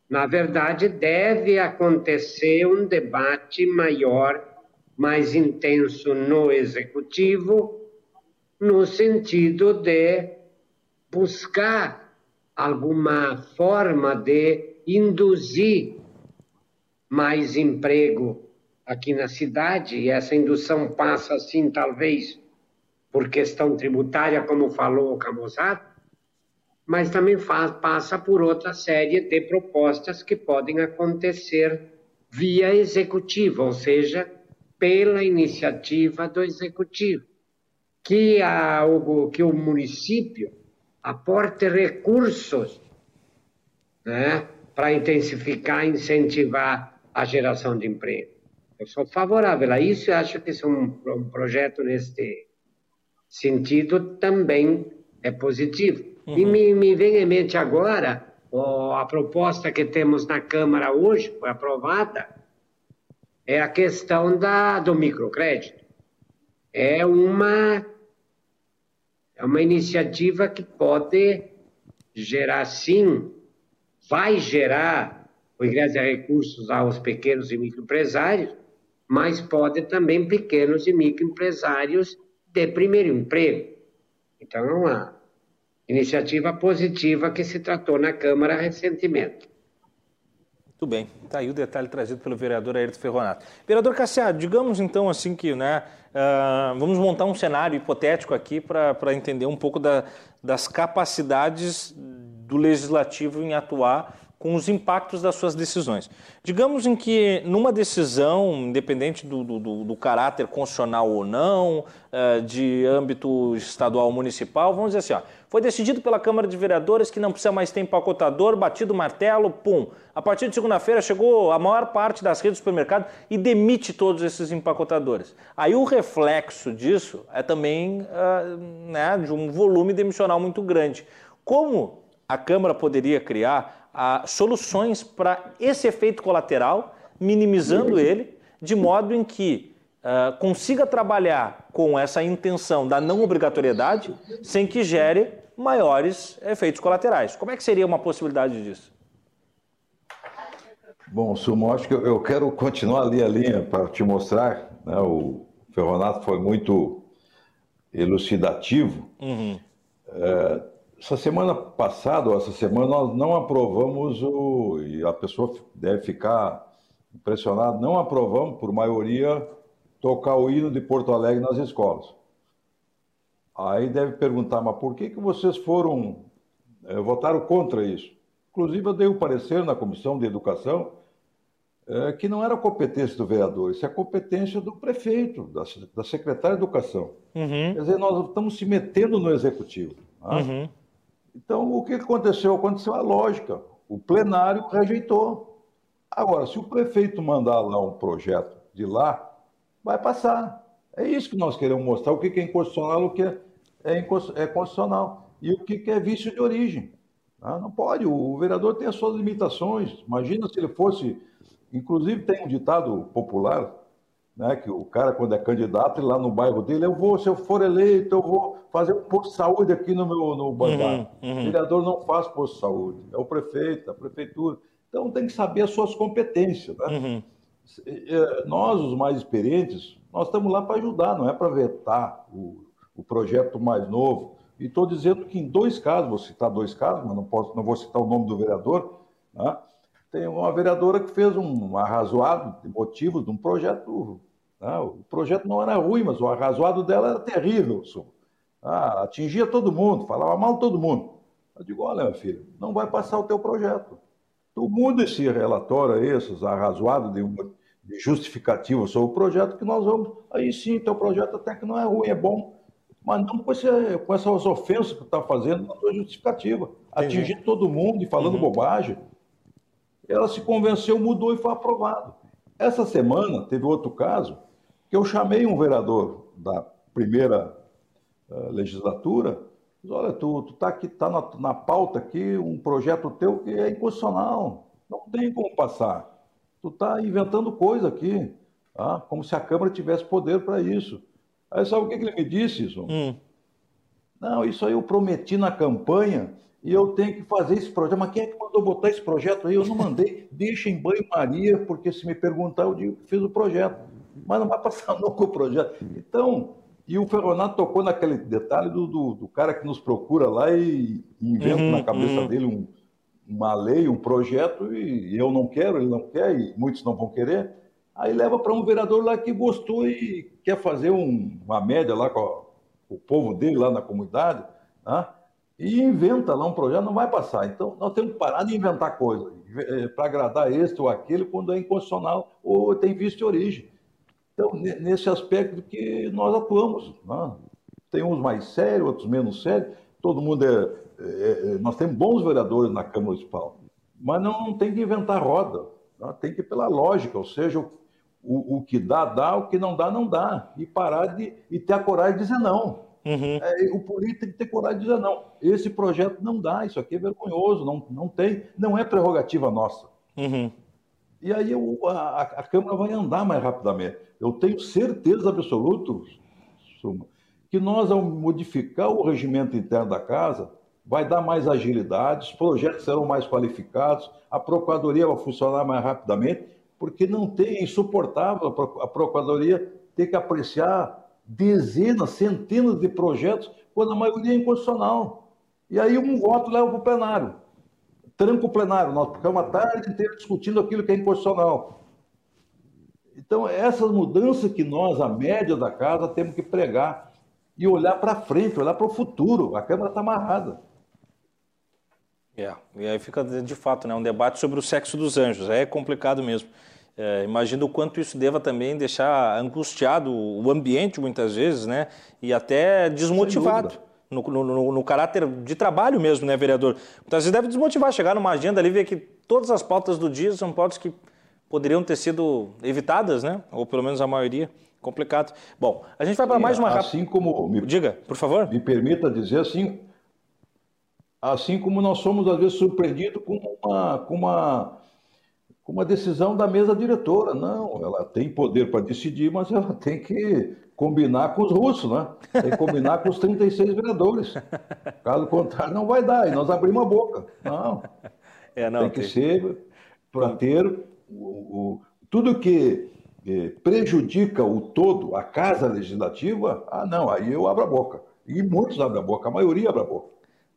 na verdade, deve acontecer um debate maior, mais intenso no executivo, no sentido de buscar alguma forma de induzir mais emprego aqui na cidade, e essa indução passa, assim, talvez, por questão tributária, como falou o Camusato, mas também faz, passa por outra série de propostas que podem acontecer via executiva, ou seja, pela iniciativa do executivo, que, a, o, que o município aporte recursos né, para intensificar, incentivar a geração de emprego. Eu sou favorável a isso e acho que um, um projeto neste sentido também é positivo. Uhum. E me, me vem em mente agora a proposta que temos na Câmara hoje, foi aprovada, é a questão da, do microcrédito. É uma é uma iniciativa que pode gerar, sim, vai gerar o ingresso de recursos aos pequenos e microempresários, mas pode também pequenos e microempresários de primeiro emprego. Então, é uma iniciativa positiva que se tratou na Câmara recentemente. Muito bem, está aí o detalhe trazido pelo vereador Ayrton Ferronato. Vereador Cassiano, digamos então assim que né, Uh, vamos montar um cenário hipotético aqui para entender um pouco da, das capacidades do legislativo em atuar com os impactos das suas decisões. Digamos em que, numa decisão, independente do, do, do caráter constitucional ou não, uh, de âmbito estadual ou municipal, vamos dizer assim, ó, foi decidido pela Câmara de Vereadores que não precisa mais ter empacotador, batido o martelo, pum. A partir de segunda-feira chegou a maior parte das redes de supermercado e demite todos esses empacotadores. Aí o reflexo disso é também uh, né, de um volume demissional muito grande. Como a Câmara poderia criar uh, soluções para esse efeito colateral, minimizando ele, de modo em que uh, consiga trabalhar com essa intenção da não obrigatoriedade sem que gere maiores efeitos colaterais. Como é que seria uma possibilidade disso? Bom, Sumo, acho que eu quero continuar ali a linha para te mostrar. Né? O Ferronato foi muito elucidativo. Uhum. É, essa semana passada, ou essa semana, nós não aprovamos o. E a pessoa deve ficar impressionada, não aprovamos, por maioria, tocar o hino de Porto Alegre nas escolas. Aí deve perguntar, mas por que, que vocês foram, é, votaram contra isso? Inclusive, eu dei o um parecer na Comissão de Educação é, que não era competência do vereador, isso é competência do prefeito, da, da secretária de Educação. Uhum. Quer dizer, nós estamos se metendo no executivo. Tá? Uhum. Então, o que aconteceu? Aconteceu a lógica. O plenário rejeitou. Agora, se o prefeito mandar lá um projeto de lá, vai passar. É isso que nós queremos mostrar, o que é inconstitucional, o que é, é, constitucional e o que é vício de origem. Ah, não pode, o vereador tem as suas limitações. Imagina se ele fosse. Inclusive, tem um ditado popular, né, que o cara, quando é candidato, lá no bairro dele, eu vou, se eu for eleito, eu vou fazer um posto de saúde aqui no meu no Uhum, uhum. O vereador não faz posto de saúde, é o prefeito, a prefeitura. Então, tem que saber as suas competências. Né? Uhum. é, nós, os mais experientes, nós estamos lá para ajudar, não é para vetar o, o projeto mais novo. E estou dizendo que em dois casos, vou citar dois casos, mas não, posso, não vou citar o nome do vereador, né? tem uma vereadora que fez um arrazoado de motivos de um projeto. Né? O projeto não era ruim, mas o arrazoado dela era terrível. Ah, atingia todo mundo, falava mal de todo mundo. Eu digo, olha, minha filha, não vai passar o teu projeto. Tu muda esse relatório aí, esses arrazoados de, de justificativa sobre o projeto que nós vamos. Aí sim, teu projeto até que não é ruim, é bom mas não com, esse, com essas ofensas que está fazendo na sua justificativa. Atingindo todo mundo e falando uhum. bobagem. Ela se convenceu, mudou e foi aprovado. Essa semana teve outro caso eu chamei um vereador da primeira uh, legislatura. Diz, Olha, tu, tu tá aqui, tá na, na pauta aqui um projeto teu que é inconstitucional. Não tem como passar. Tu está inventando coisa aqui, tá? como se a Câmara tivesse poder para isso. Aí sabe o que, que ele me disse, isso? Hum. Não, isso aí eu prometi na campanha e eu tenho que fazer esse projeto. Mas quem é que mandou botar esse projeto aí? Eu não mandei. Deixa em banho-maria, porque se me perguntar, eu digo que fiz o projeto. Mas não vai passar nunca o projeto. Então, e o Ferronato tocou naquele detalhe do, do, do, cara que nos procura lá e inventa uhum, na cabeça uhum. dele um, uma lei, um projeto, e eu não quero, ele não quer, e muitos não vão querer. Aí leva para um vereador lá que gostou e quer fazer um, uma média lá com, a, com, o povo dele lá na comunidade, né? e inventa lá um projeto, não vai passar. Então, nós temos que parar de inventar coisas é, para agradar este ou aquele quando é inconstitucional ou tem visto de origem. Então, nesse aspecto que nós atuamos. Né? Tem uns mais sérios, outros menos sérios. Todo mundo é, é, é Nós temos bons vereadores na Câmara Municipal, mas não, não tem que inventar roda. Né? Tem que ir pela lógica, ou seja, o, o que dá, dá, o que não dá, não dá. E parar de e ter a coragem de dizer não. Uhum. É, o político tem que ter coragem de dizer não. Esse projeto não dá, isso aqui é vergonhoso, não, não tem, não é prerrogativa nossa. Uhum. E aí eu, a, a, Câmara vai andar mais rapidamente. Eu tenho certeza absoluta, Suma, que nós, ao modificar o regimento interno da casa, vai dar mais agilidade, os projetos serão mais qualificados, a Procuradoria vai funcionar mais rapidamente porque não tem, é insuportável a Procuradoria ter que apreciar dezenas, centenas de projetos, quando a maioria é inconstitucional. E aí um voto leva para o plenário. Tranca o plenário, nós ficamos a tarde inteira discutindo aquilo que é inconstitucional. Então, essas mudanças que nós, a média da casa, temos que pregar e olhar para frente, olhar para o futuro. A Câmara está amarrada. É, e aí fica de fato né, um debate sobre o sexo dos anjos. É complicado mesmo. É, imagino o quanto isso deva também deixar angustiado o ambiente muitas vezes, né? E até desmotivado. No, no, no, caráter de trabalho mesmo, né, vereador? Muitas vezes deve desmotivar, chegar numa agenda ali e ver que todas as pautas do dia são pautas que poderiam ter sido evitadas, né? Ou pelo menos a maioria. Complicado. Bom, a gente vai para mais uma... Assim como... Me, Diga, por favor. Me permita dizer assim, assim como nós somos às vezes surpreendidos com uma, com uma uma decisão da mesa diretora. Não, ela tem poder para decidir, mas ela tem que combinar com os russos, né? Tem que combinar com os 36 vereadores. Caso contrário, não vai dar. E nós abrimos a boca. Não. É, não tem que tem... ser para ter o, o, tudo que eh, prejudica o todo, a casa legislativa. Ah, não, aí eu abro a boca. E muitos abrem a boca, a maioria abre a boca.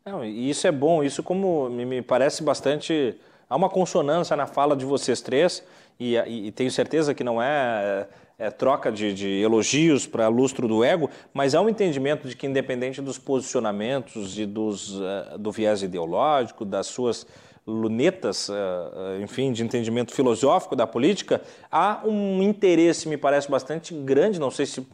Não, e isso é bom, isso como me parece bastante Há uma consonância na fala de vocês três, e, e, e tenho certeza que não é, é troca de, de elogios para lustro do ego, mas há um entendimento de que, independente dos posicionamentos e dos, uh, do viés ideológico, das suas lunetas, eh, eh, enfim, de entendimento filosófico da política, há um interesse, me parece, bastante grande, não sei se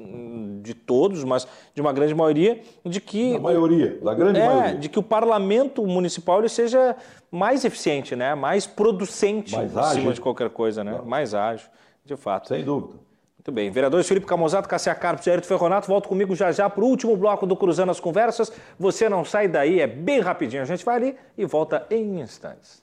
de todos, mas de uma grande maioria, de que... Da maioria, da grande é, maioria. De que o parlamento municipal ele seja mais eficiente, né? mais producente mais ágil. de qualquer coisa, né? mais ágil, de fato. Sem dúvida. Muito bem. Vereadores Felipe Camozato, Cassia Carpes e Ayrton Ferronato, volto comigo já já para o último bloco do Cruzando as Conversas. Você não sai daí, é bem rapidinho. A gente vai ali e volta em instantes.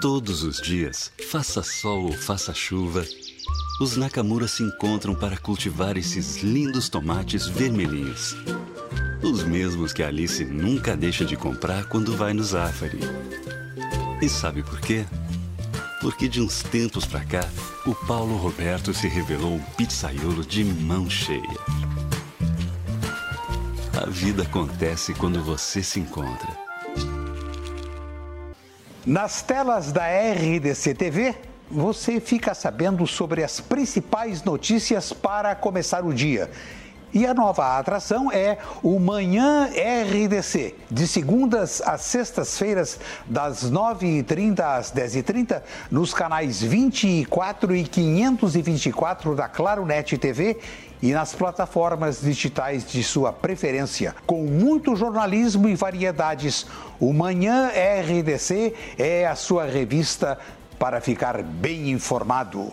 Todos os dias, faça sol ou faça chuva, os Nakamura se encontram para cultivar esses lindos tomates vermelhinhos. Os mesmos que Alice nunca deixa de comprar quando vai no Zafari. E sabe por quê? Porque de uns tempos pra cá, o Paulo Roberto se revelou um pizzaiolo de mão cheia. A vida acontece quando você se encontra. Nas telas da RDC TV, você fica sabendo sobre as principais notícias para começar o dia. E a nova atração é o Manhã RDC, de segundas às sextas-feiras, das 9h30 às 10h30, nos canais 24 e 524 da Claro Net TV e nas plataformas digitais de sua preferência. Com muito jornalismo e variedades, o Manhã RDC é a sua revista para ficar bem informado.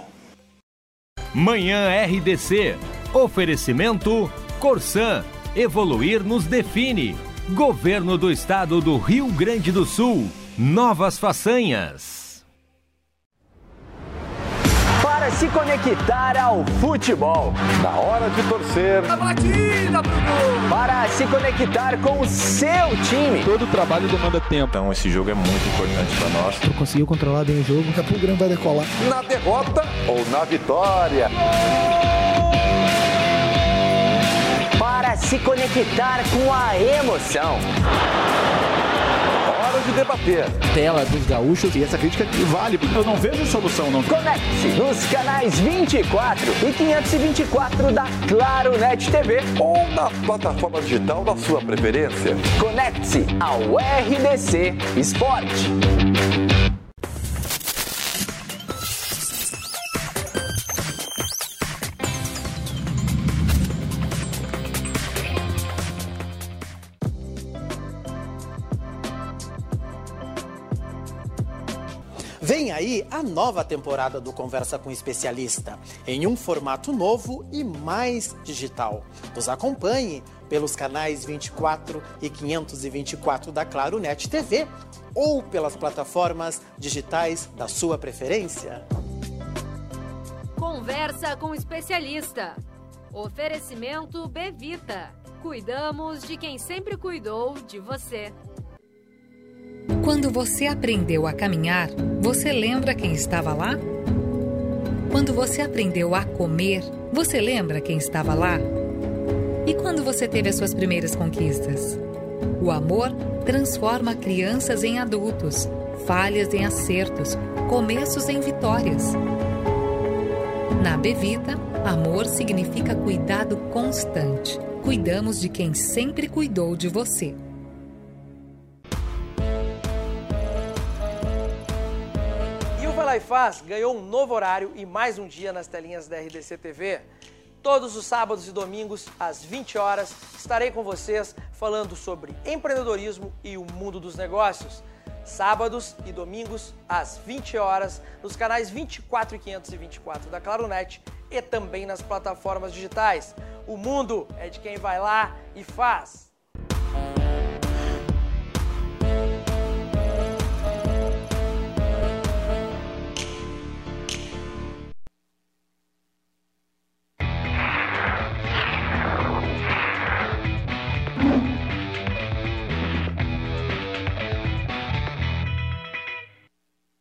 Manhã RDC. Oferecimento Corsan. Evoluir nos define. Governo do Estado do Rio Grande do Sul. Novas façanhas para se conectar ao futebol. Na hora de torcer. A batida, Bruno! Para se conectar com o seu time. Todo o trabalho demanda tempo. Então esse jogo é muito importante para nós. Tu conseguiu controlar bem o jogo. Daqui a pouco o Grêmio vai decolar. Na derrota ou na vitória. Para se conectar com a emoção de debater. Tela dos gaúchos e essa crítica vale, porque eu não vejo solução não. Conecte-se nos canais 24 e 524 da Claro Net TV ou na plataforma digital da sua preferência. Conecte-se ao RDC Esporte. Vem aí a nova temporada do Conversa com Especialista, em um formato novo e mais digital. Nos acompanhe pelos canais 24 e 524 da Claro Net TV ou pelas plataformas digitais da sua preferência. Conversa com Especialista. Oferecimento Bevita. Cuidamos de quem sempre cuidou de você. Quando você aprendeu a caminhar, você lembra quem estava lá? Quando você aprendeu a comer, você lembra quem estava lá? E quando você teve as suas primeiras conquistas? O amor transforma crianças em adultos, falhas em acertos, começos em vitórias. Na Bevita, amor significa cuidado constante. Cuidamos de quem sempre cuidou de você. Faz ganhou um novo horário e mais um dia nas telinhas da RDC TV. Todos os sábados e domingos, às 20 horas, estarei com vocês falando sobre empreendedorismo e o mundo dos negócios. Sábados e domingos, às 20 horas, nos canais 24 e 524 da Claronet e também nas plataformas digitais. O mundo é de quem vai lá e faz.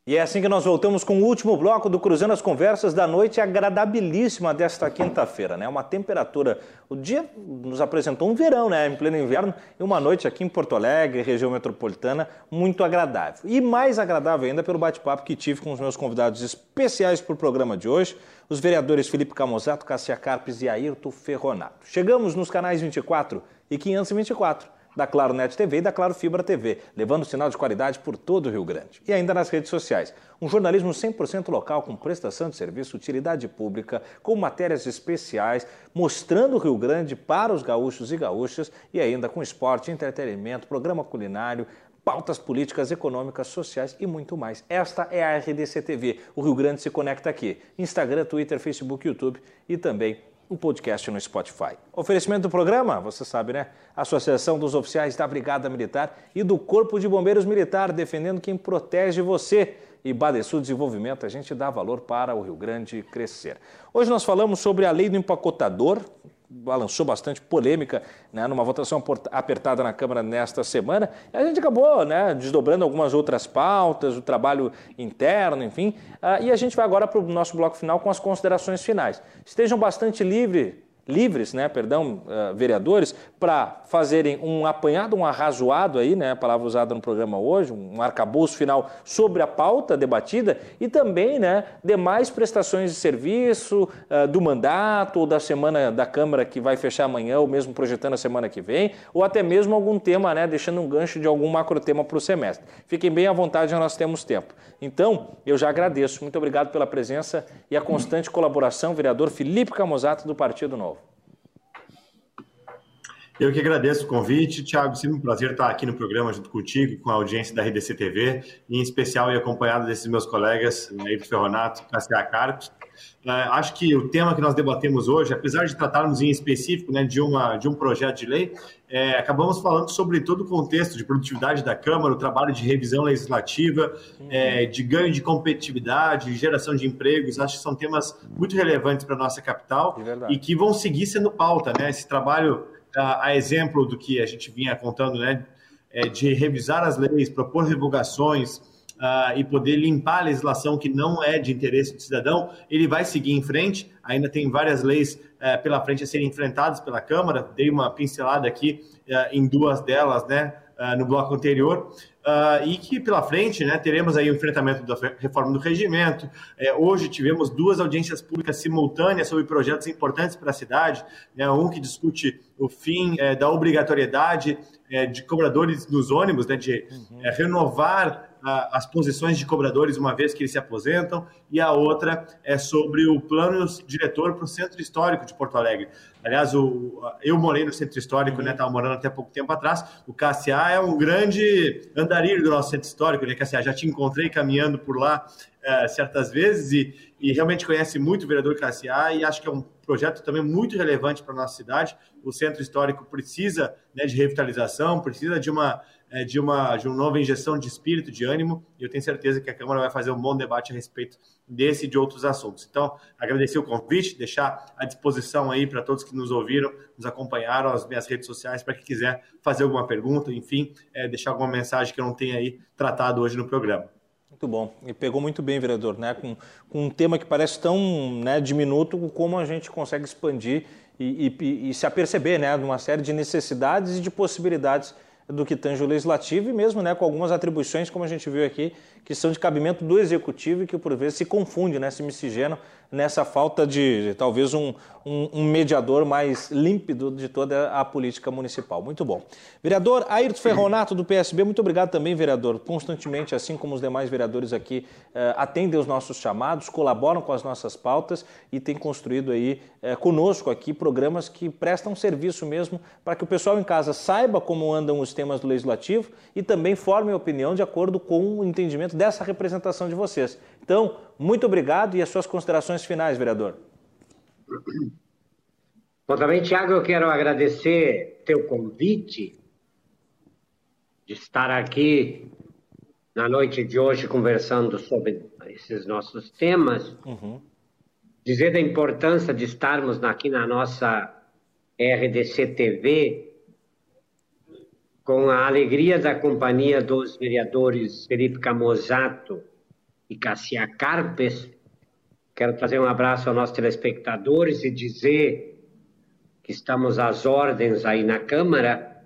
E é assim que nós voltamos com o último bloco do Cruzando as Conversas da noite agradabilíssima desta quinta-feira, né? Uma temperatura, o dia nos apresentou um verão, né? Em pleno inverno e uma noite aqui em Porto Alegre, região metropolitana, muito agradável. E mais agradável ainda pelo bate-papo que tive com os meus convidados especiais para o programa de hoje, os vereadores Felipe Camozato, Cassia Carpes e Ayrton Ferronato. Chegamos nos canais 24 e 524 da Claro Net TV e da Claro Fibra TV, levando sinal de qualidade por todo o Rio Grande. E ainda nas redes sociais. Um jornalismo 100% local com prestação de serviço, utilidade pública, com matérias especiais, mostrando o Rio Grande para os gaúchos e gaúchas e ainda com esporte, entretenimento, programa culinário, pautas políticas, econômicas, sociais e muito mais. Esta é a RDC TV. O Rio Grande se conecta aqui. Instagram, Twitter, Facebook, YouTube e também um podcast no Spotify. Oferecimento do programa, você sabe, né? Associação dos Oficiais da Brigada Militar e do Corpo de Bombeiros Militar, defendendo quem protege você. E Badesul Desenvolvimento, a gente dá valor para o Rio Grande crescer. Hoje nós falamos sobre a lei do empacotador, balançou bastante polêmica né, numa votação apertada na Câmara nesta semana. A gente acabou né, desdobrando algumas outras pautas, o trabalho interno, enfim. Uh, e a gente vai agora para o nosso bloco final com as considerações finais. Estejam bastante livres livres, né, perdão, uh, vereadores, para fazerem um apanhado, um arrazoado aí, né, a palavra usada no programa hoje, um arcabouço final sobre a pauta debatida e também, né, demais prestações de serviço uh, do mandato ou da semana da Câmara que vai fechar amanhã ou mesmo projetando a semana que vem, ou até mesmo algum tema, né, deixando um gancho de algum macro tema para o semestre. Fiquem bem à vontade, nós temos tempo. Então, eu já agradeço. Muito obrigado pela presença e a constante colaboração, vereador Felipe Camozato do Partido Novo. Eu que agradeço o convite, Thiago. Sempre um prazer estar aqui no programa junto contigo, com a audiência da RDC TV, e em especial e acompanhado desses meus colegas, Ayrton Ferronato e Cassia Carpes. Uh, acho que o tema que nós debatemos hoje, apesar de tratarmos em específico né, de, uma, de um projeto de lei, é, acabamos falando sobre todo o contexto de produtividade da Câmara, o trabalho de revisão legislativa, é, de ganho de competitividade, de geração de empregos. Acho que são temas muito relevantes para a nossa capital é e que vão seguir sendo pauta. Né? Esse trabalho a, exemplo do que a gente vinha contando, né, é, de revisar as leis, propor revogações uh, e poder limpar a legislação que não é de interesse do cidadão, ele vai seguir em frente. Ainda tem várias leis uh, pela frente a serem enfrentadas pela Câmara. Dei uma pincelada aqui uh, em duas delas, né, no bloco anterior. Uh, e que pela frente né, teremos aí o enfrentamento da reforma do regimento. É, hoje tivemos duas audiências públicas simultâneas sobre projetos importantes para a cidade, né, um que discute o fim é, da obrigatoriedade é, de cobradores nos ônibus, né, de. É, renovar a, as posições de cobradores uma vez que eles se aposentam, e a outra é sobre o plano diretor para o Centro Histórico de Porto Alegre. Aliás, o, eu morei no Centro Histórico, né? Estava morando até pouco tempo atrás. O KCA é um grande andarilho do nosso Centro Histórico, né, KCA? Já te encontrei caminhando por lá é, certas vezes e, e, realmente conhece muito o vereador KCA e acho que é um projeto também muito relevante para a nossa cidade. O Centro Histórico precisa né, de revitalização, precisa de uma de, uma, de uma nova injeção de espírito, de ânimo, e eu tenho certeza que a Câmara vai fazer um bom debate a respeito desse e de outros assuntos. Então, agradecer o convite, deixar à disposição aí para todos que nos ouviram, nos acompanharam, as minhas redes sociais, para quem quiser fazer alguma pergunta, enfim, é, deixar alguma mensagem que eu não tenha aí tratado hoje no programa. Muito bom. E pegou muito bem, vereador, né? Com, com um tema que parece tão né, diminuto, como a gente consegue expandir e, e, e se aperceber né, de uma série de necessidades e de possibilidades do que tange o legislativo e mesmo né, com algumas atribuições, como a gente viu aqui, que são de cabimento do executivo e que por vezes se confunde, né, se miscigenam nessa falta de, talvez, um, um, um, mediador mais límpido de toda a política municipal. Muito bom. Vereador Ayrton Ferronato, do PSB, muito obrigado também, vereador. Constantemente, assim como os demais vereadores aqui, eh, atendem os nossos chamados, colaboram com as nossas pautas e têm construído aí eh, conosco aqui programas que prestam serviço mesmo para que o pessoal em casa saiba como andam os temas do Legislativo e também forme opinião de acordo com o entendimento dessa representação de vocês. Então, muito obrigado e as suas considerações finais, vereador. Bom, também, Tiago, eu quero agradecer teu convite de estar aqui na noite de hoje conversando sobre esses nossos temas. Uhum. Dizer da importância de estarmos aqui na nossa RDC TV com a alegria da companhia dos vereadores Felipe Camozato e Cassia Carpes, Quero trazer um abraço aos nossos telespectadores e dizer que estamos às ordens aí na Câmara,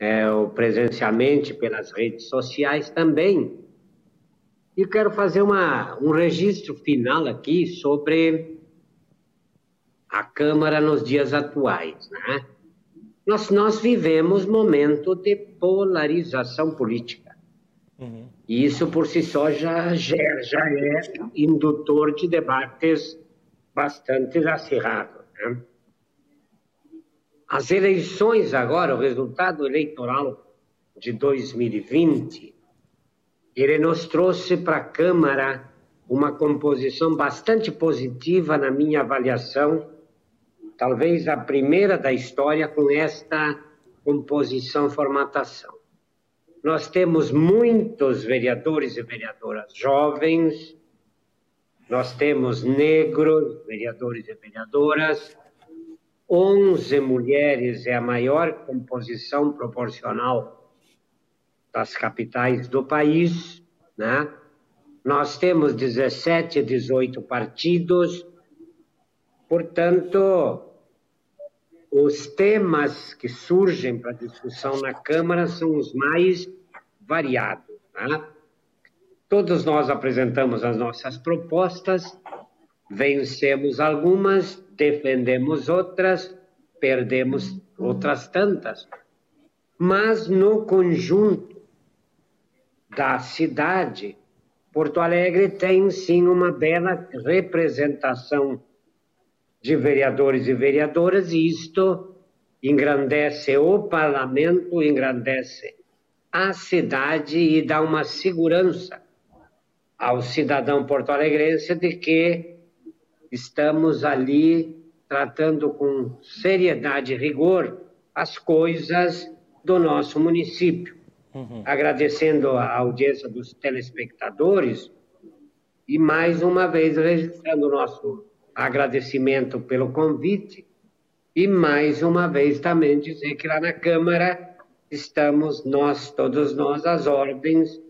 é, presencialmente pelas redes sociais também. E quero fazer uma, um registro final aqui sobre a Câmara nos dias atuais. Né? Nós, nós vivemos momento de polarização política. Uhum. E isso por si só já, já, já é indutor de debates bastante acirrados. Né? As eleições agora, o resultado eleitoral de 2020, ele nos trouxe para a Câmara uma composição bastante positiva na minha avaliação, talvez a primeira da história com esta composição, formatação. Nós temos muitos vereadores e vereadoras jovens, nós temos negros, vereadores e vereadoras, 11 mulheres é a maior composição proporcional das capitais do país, né? Nós temos 17, 18 partidos, portanto, os temas que surgem para discussão na Câmara são os mais variados. Tá? Todos nós apresentamos as nossas propostas, vencemos algumas, defendemos outras, perdemos outras tantas. Mas no conjunto da cidade, Porto Alegre tem sim uma bela representação de vereadores e vereadoras, e isto engrandece o parlamento, engrandece a cidade e dá uma segurança ao cidadão porto-alegrense de que estamos ali tratando com seriedade e rigor as coisas do nosso município. Uhum. Agradecendo a audiência dos telespectadores e mais uma vez registrando o nosso agradecimento pelo convite e mais uma vez também dizer que lá na Câmara estamos nós, todos nós, às ordens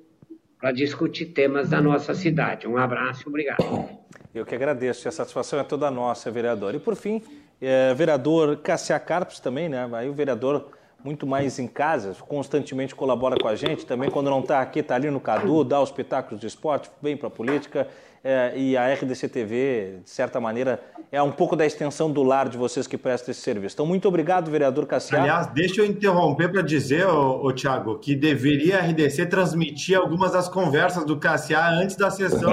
para discutir temas da nossa cidade. Um abraço, obrigado. Eu que agradeço, a satisfação é toda nossa, vereador. E por fim, é, vereador Cassia Carpes também, né? Aí o vereador muito mais em casa, constantemente colabora com a gente, também quando não está aqui, está ali no Cadu, dá os espetáculos de esporte, vem para a política é, e a RDC TV, de certa maneira, é um pouco da extensão do lar de vocês que prestam esse serviço. Então, muito obrigado, vereador Cassiano. Aliás, deixa eu interromper para dizer, ô, ô, Tiago, que deveria a RDC transmitir algumas das conversas do Cassiá antes da sessão.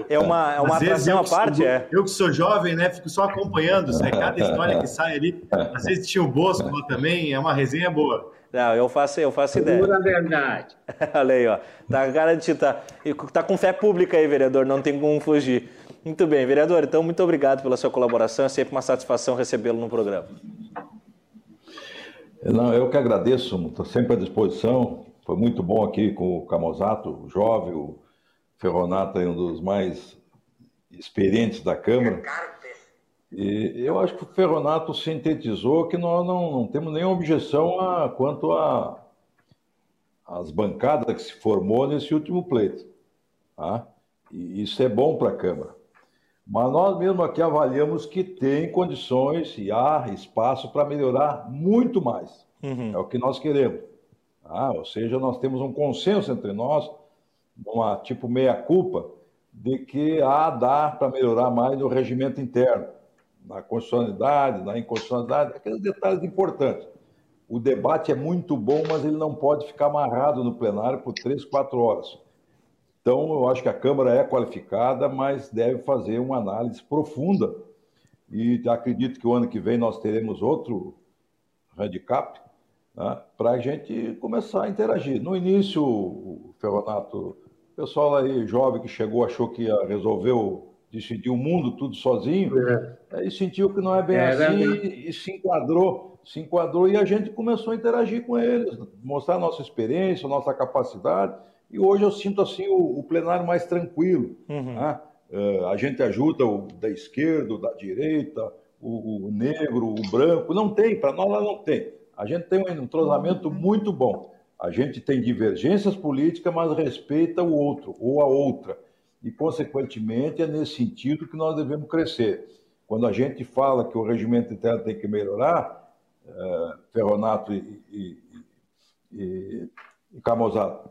ô. É uma, é uma atração à parte, sou, é? Eu que sou jovem, né, fico só acompanhando, é cada história que sai ali. Às vezes tinha o Bosco lá também, é uma resenha boa. Não, eu faço, eu faço ideia. Pura verdade. Olha aí, ó. Tá garantido, tá, tá com fé pública aí, vereador, não tem como fugir. Muito bem, vereador, então muito obrigado pela sua colaboração, é sempre uma satisfação recebê-lo no programa. Não, eu que agradeço, estou sempre à disposição. Foi muito bom aqui com o Camozato, o jovem, o Ferronato é um dos mais experientes da Câmara. E eu acho que o Ferronato sintetizou que nós não, não temos nenhuma objeção a, quanto as bancadas que se formou nesse último pleito. Tá? E isso é bom para a Câmara. Mas nós mesmo aqui avaliamos que tem condições e há espaço para melhorar muito mais. Uhum. É o que nós queremos. Tá? Ou seja, nós temos um consenso entre nós uma tipo meia-culpa de que há dá para melhorar mais o regimento interno, na constitucionalidade, na inconstitucionalidade, aqueles detalhes importantes. O debate é muito bom, mas ele não pode ficar amarrado no plenário por três, quatro horas. Então, eu acho que a Câmara é qualificada, mas deve fazer uma análise profunda. E acredito que o ano que vem nós teremos outro handicap né, para a gente começar a interagir. No início, o Ferronato, o pessoal aí jovem que chegou achou que ia resolver decidir o mundo tudo sozinho, é. e sentiu que não é bem é, assim e, e se enquadrou, se enquadrou e a gente começou a interagir com eles, mostrar a nossa experiência, a nossa capacidade. E hoje eu sinto assim o, o plenário mais tranquilo. Uhum. Né? Uh, a gente ajuda o da esquerda, o da direita, o, o negro, o branco. Não tem, para nós lá não tem. A gente tem um entrosamento muito bom. A gente tem divergências políticas, mas respeita o outro ou a outra. E, consequentemente, é nesse sentido que nós devemos crescer. Quando a gente fala que o regimento interno tem que melhorar, uh, Ferronato e, e, e, e Camozato,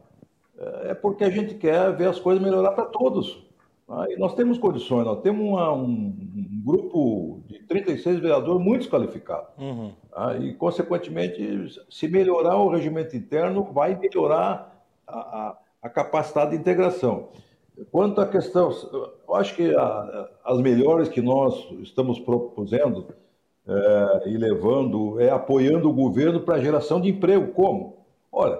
é porque a gente quer ver as coisas melhorar para todos. Tá? E nós temos condições, nós temos uma, um, um, grupo de 36 vereadores muito qualificado. Uhum. Tá? E, consequentemente, se melhorar o regimento interno, vai melhorar a, a, a capacidade de integração. Quanto à questão, eu acho que a, as melhores que nós estamos propusendo é, e levando é apoiando o governo para a geração de emprego. Como? Olha,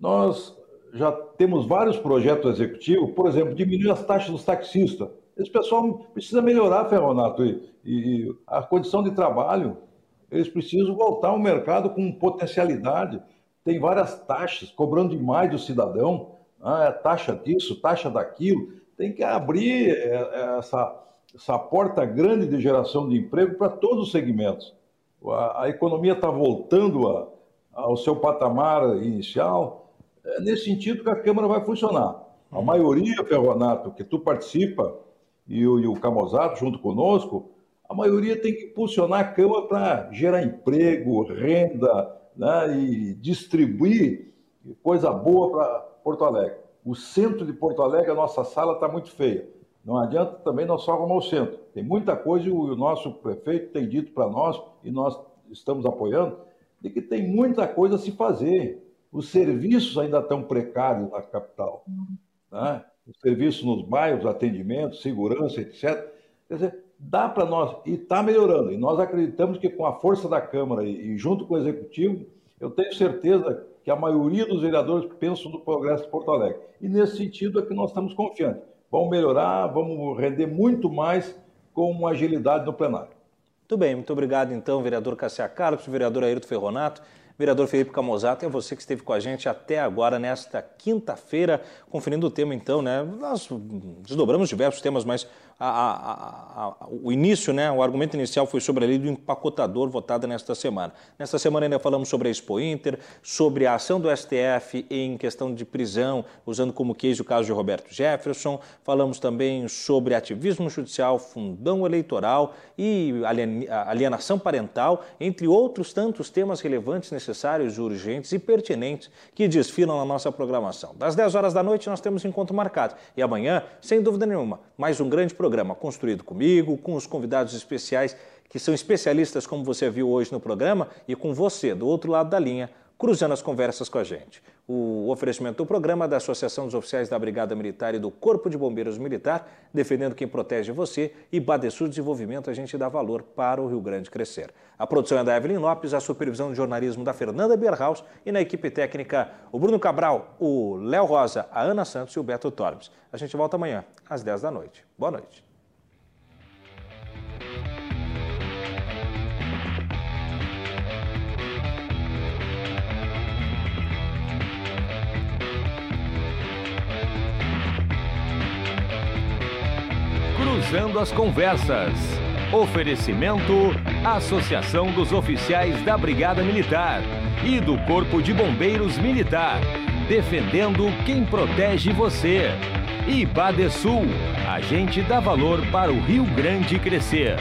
nós já temos vários projetos executivos, por exemplo, diminuir as taxas dos taxistas. Esse pessoal precisa melhorar, Ferronato, e, e a condição de trabalho. Eles precisam voltar ao mercado com potencialidade. Tem várias taxas, cobrando demais do cidadão. Ah, é taxa disso, taxa daquilo. Tem que abrir é, é, essa, essa porta grande de geração de emprego para todos os segmentos. A, a economia está voltando a, ao seu patamar inicial é nesse sentido que a Câmara vai funcionar. A uhum. maioria, Ferronato, que tu participa, e o, e o Camozato junto conosco, a maioria tem que impulsionar a Câmara para gerar emprego, renda né, e distribuir coisa boa para Porto Alegre. O centro de Porto Alegre, a nossa sala está muito feia. Não adianta também nós só arrumar o centro. Tem muita coisa e o nosso prefeito tem dito para nós, e nós estamos apoiando, de que tem muita coisa a se fazer. Os serviços ainda estão precários na capital. Né? Os serviços nos bairros, atendimento, segurança, etc. Quer dizer, dá para nós, e está melhorando. E nós acreditamos que com a força da Câmara e, junto com o Executivo, eu tenho certeza que a maioria dos vereadores pensam no progresso de Porto Alegre. E nesse sentido é que nós estamos confiantes. Vamos melhorar, vamos render muito mais com agilidade no plenário. Muito bem, muito obrigado então, vereador Cassia Carlos, vereador Ayrton Ferronato. Vereador Felipe Camozato, é você que esteve com a gente até agora, nesta quinta-feira, conferindo o tema, então, né? Nós desdobramos diversos temas, mas a, a, a, o início, né, o argumento inicial foi sobre a lei do empacotador votada nesta semana. Nesta semana ainda falamos sobre a Expo Inter, sobre a ação do STF em questão de prisão, usando como case o caso de Roberto Jefferson. Falamos também sobre ativismo judicial, fundão eleitoral e alienação parental, entre outros tantos temas relevantes, necessários, urgentes e pertinentes que desfilam na nossa programação. Das 10 horas da noite nós temos encontro marcado. E amanhã, sem dúvida nenhuma, mais um grande programa programa construído comigo, com os convidados especiais que são especialistas, como você viu hoje no programa, e com você, do outro lado da linha, cruzando as conversas com a gente. O oferecimento do programa da Associação dos Oficiais da Brigada Militar e do Corpo de Bombeiros Militar, defendendo quem protege você, e Badesul Desenvolvimento, a gente dá valor para o Rio Grande crescer. A produção é da Evelyn Lopes, a supervisão de jornalismo da Fernanda Bierhaus e na equipe técnica o Bruno Cabral, o Léo Rosa, a Ana Santos e o Beto Tormes. A gente volta amanhã, às 10 da noite. Boa noite. Cruzando as Conversas. Oferecimento: Associação dos Oficiais da Brigada Militar e do Corpo de Bombeiros Militar. Defendendo quem protege você. E Badesul, a gente dá valor para o Rio Grande crescer.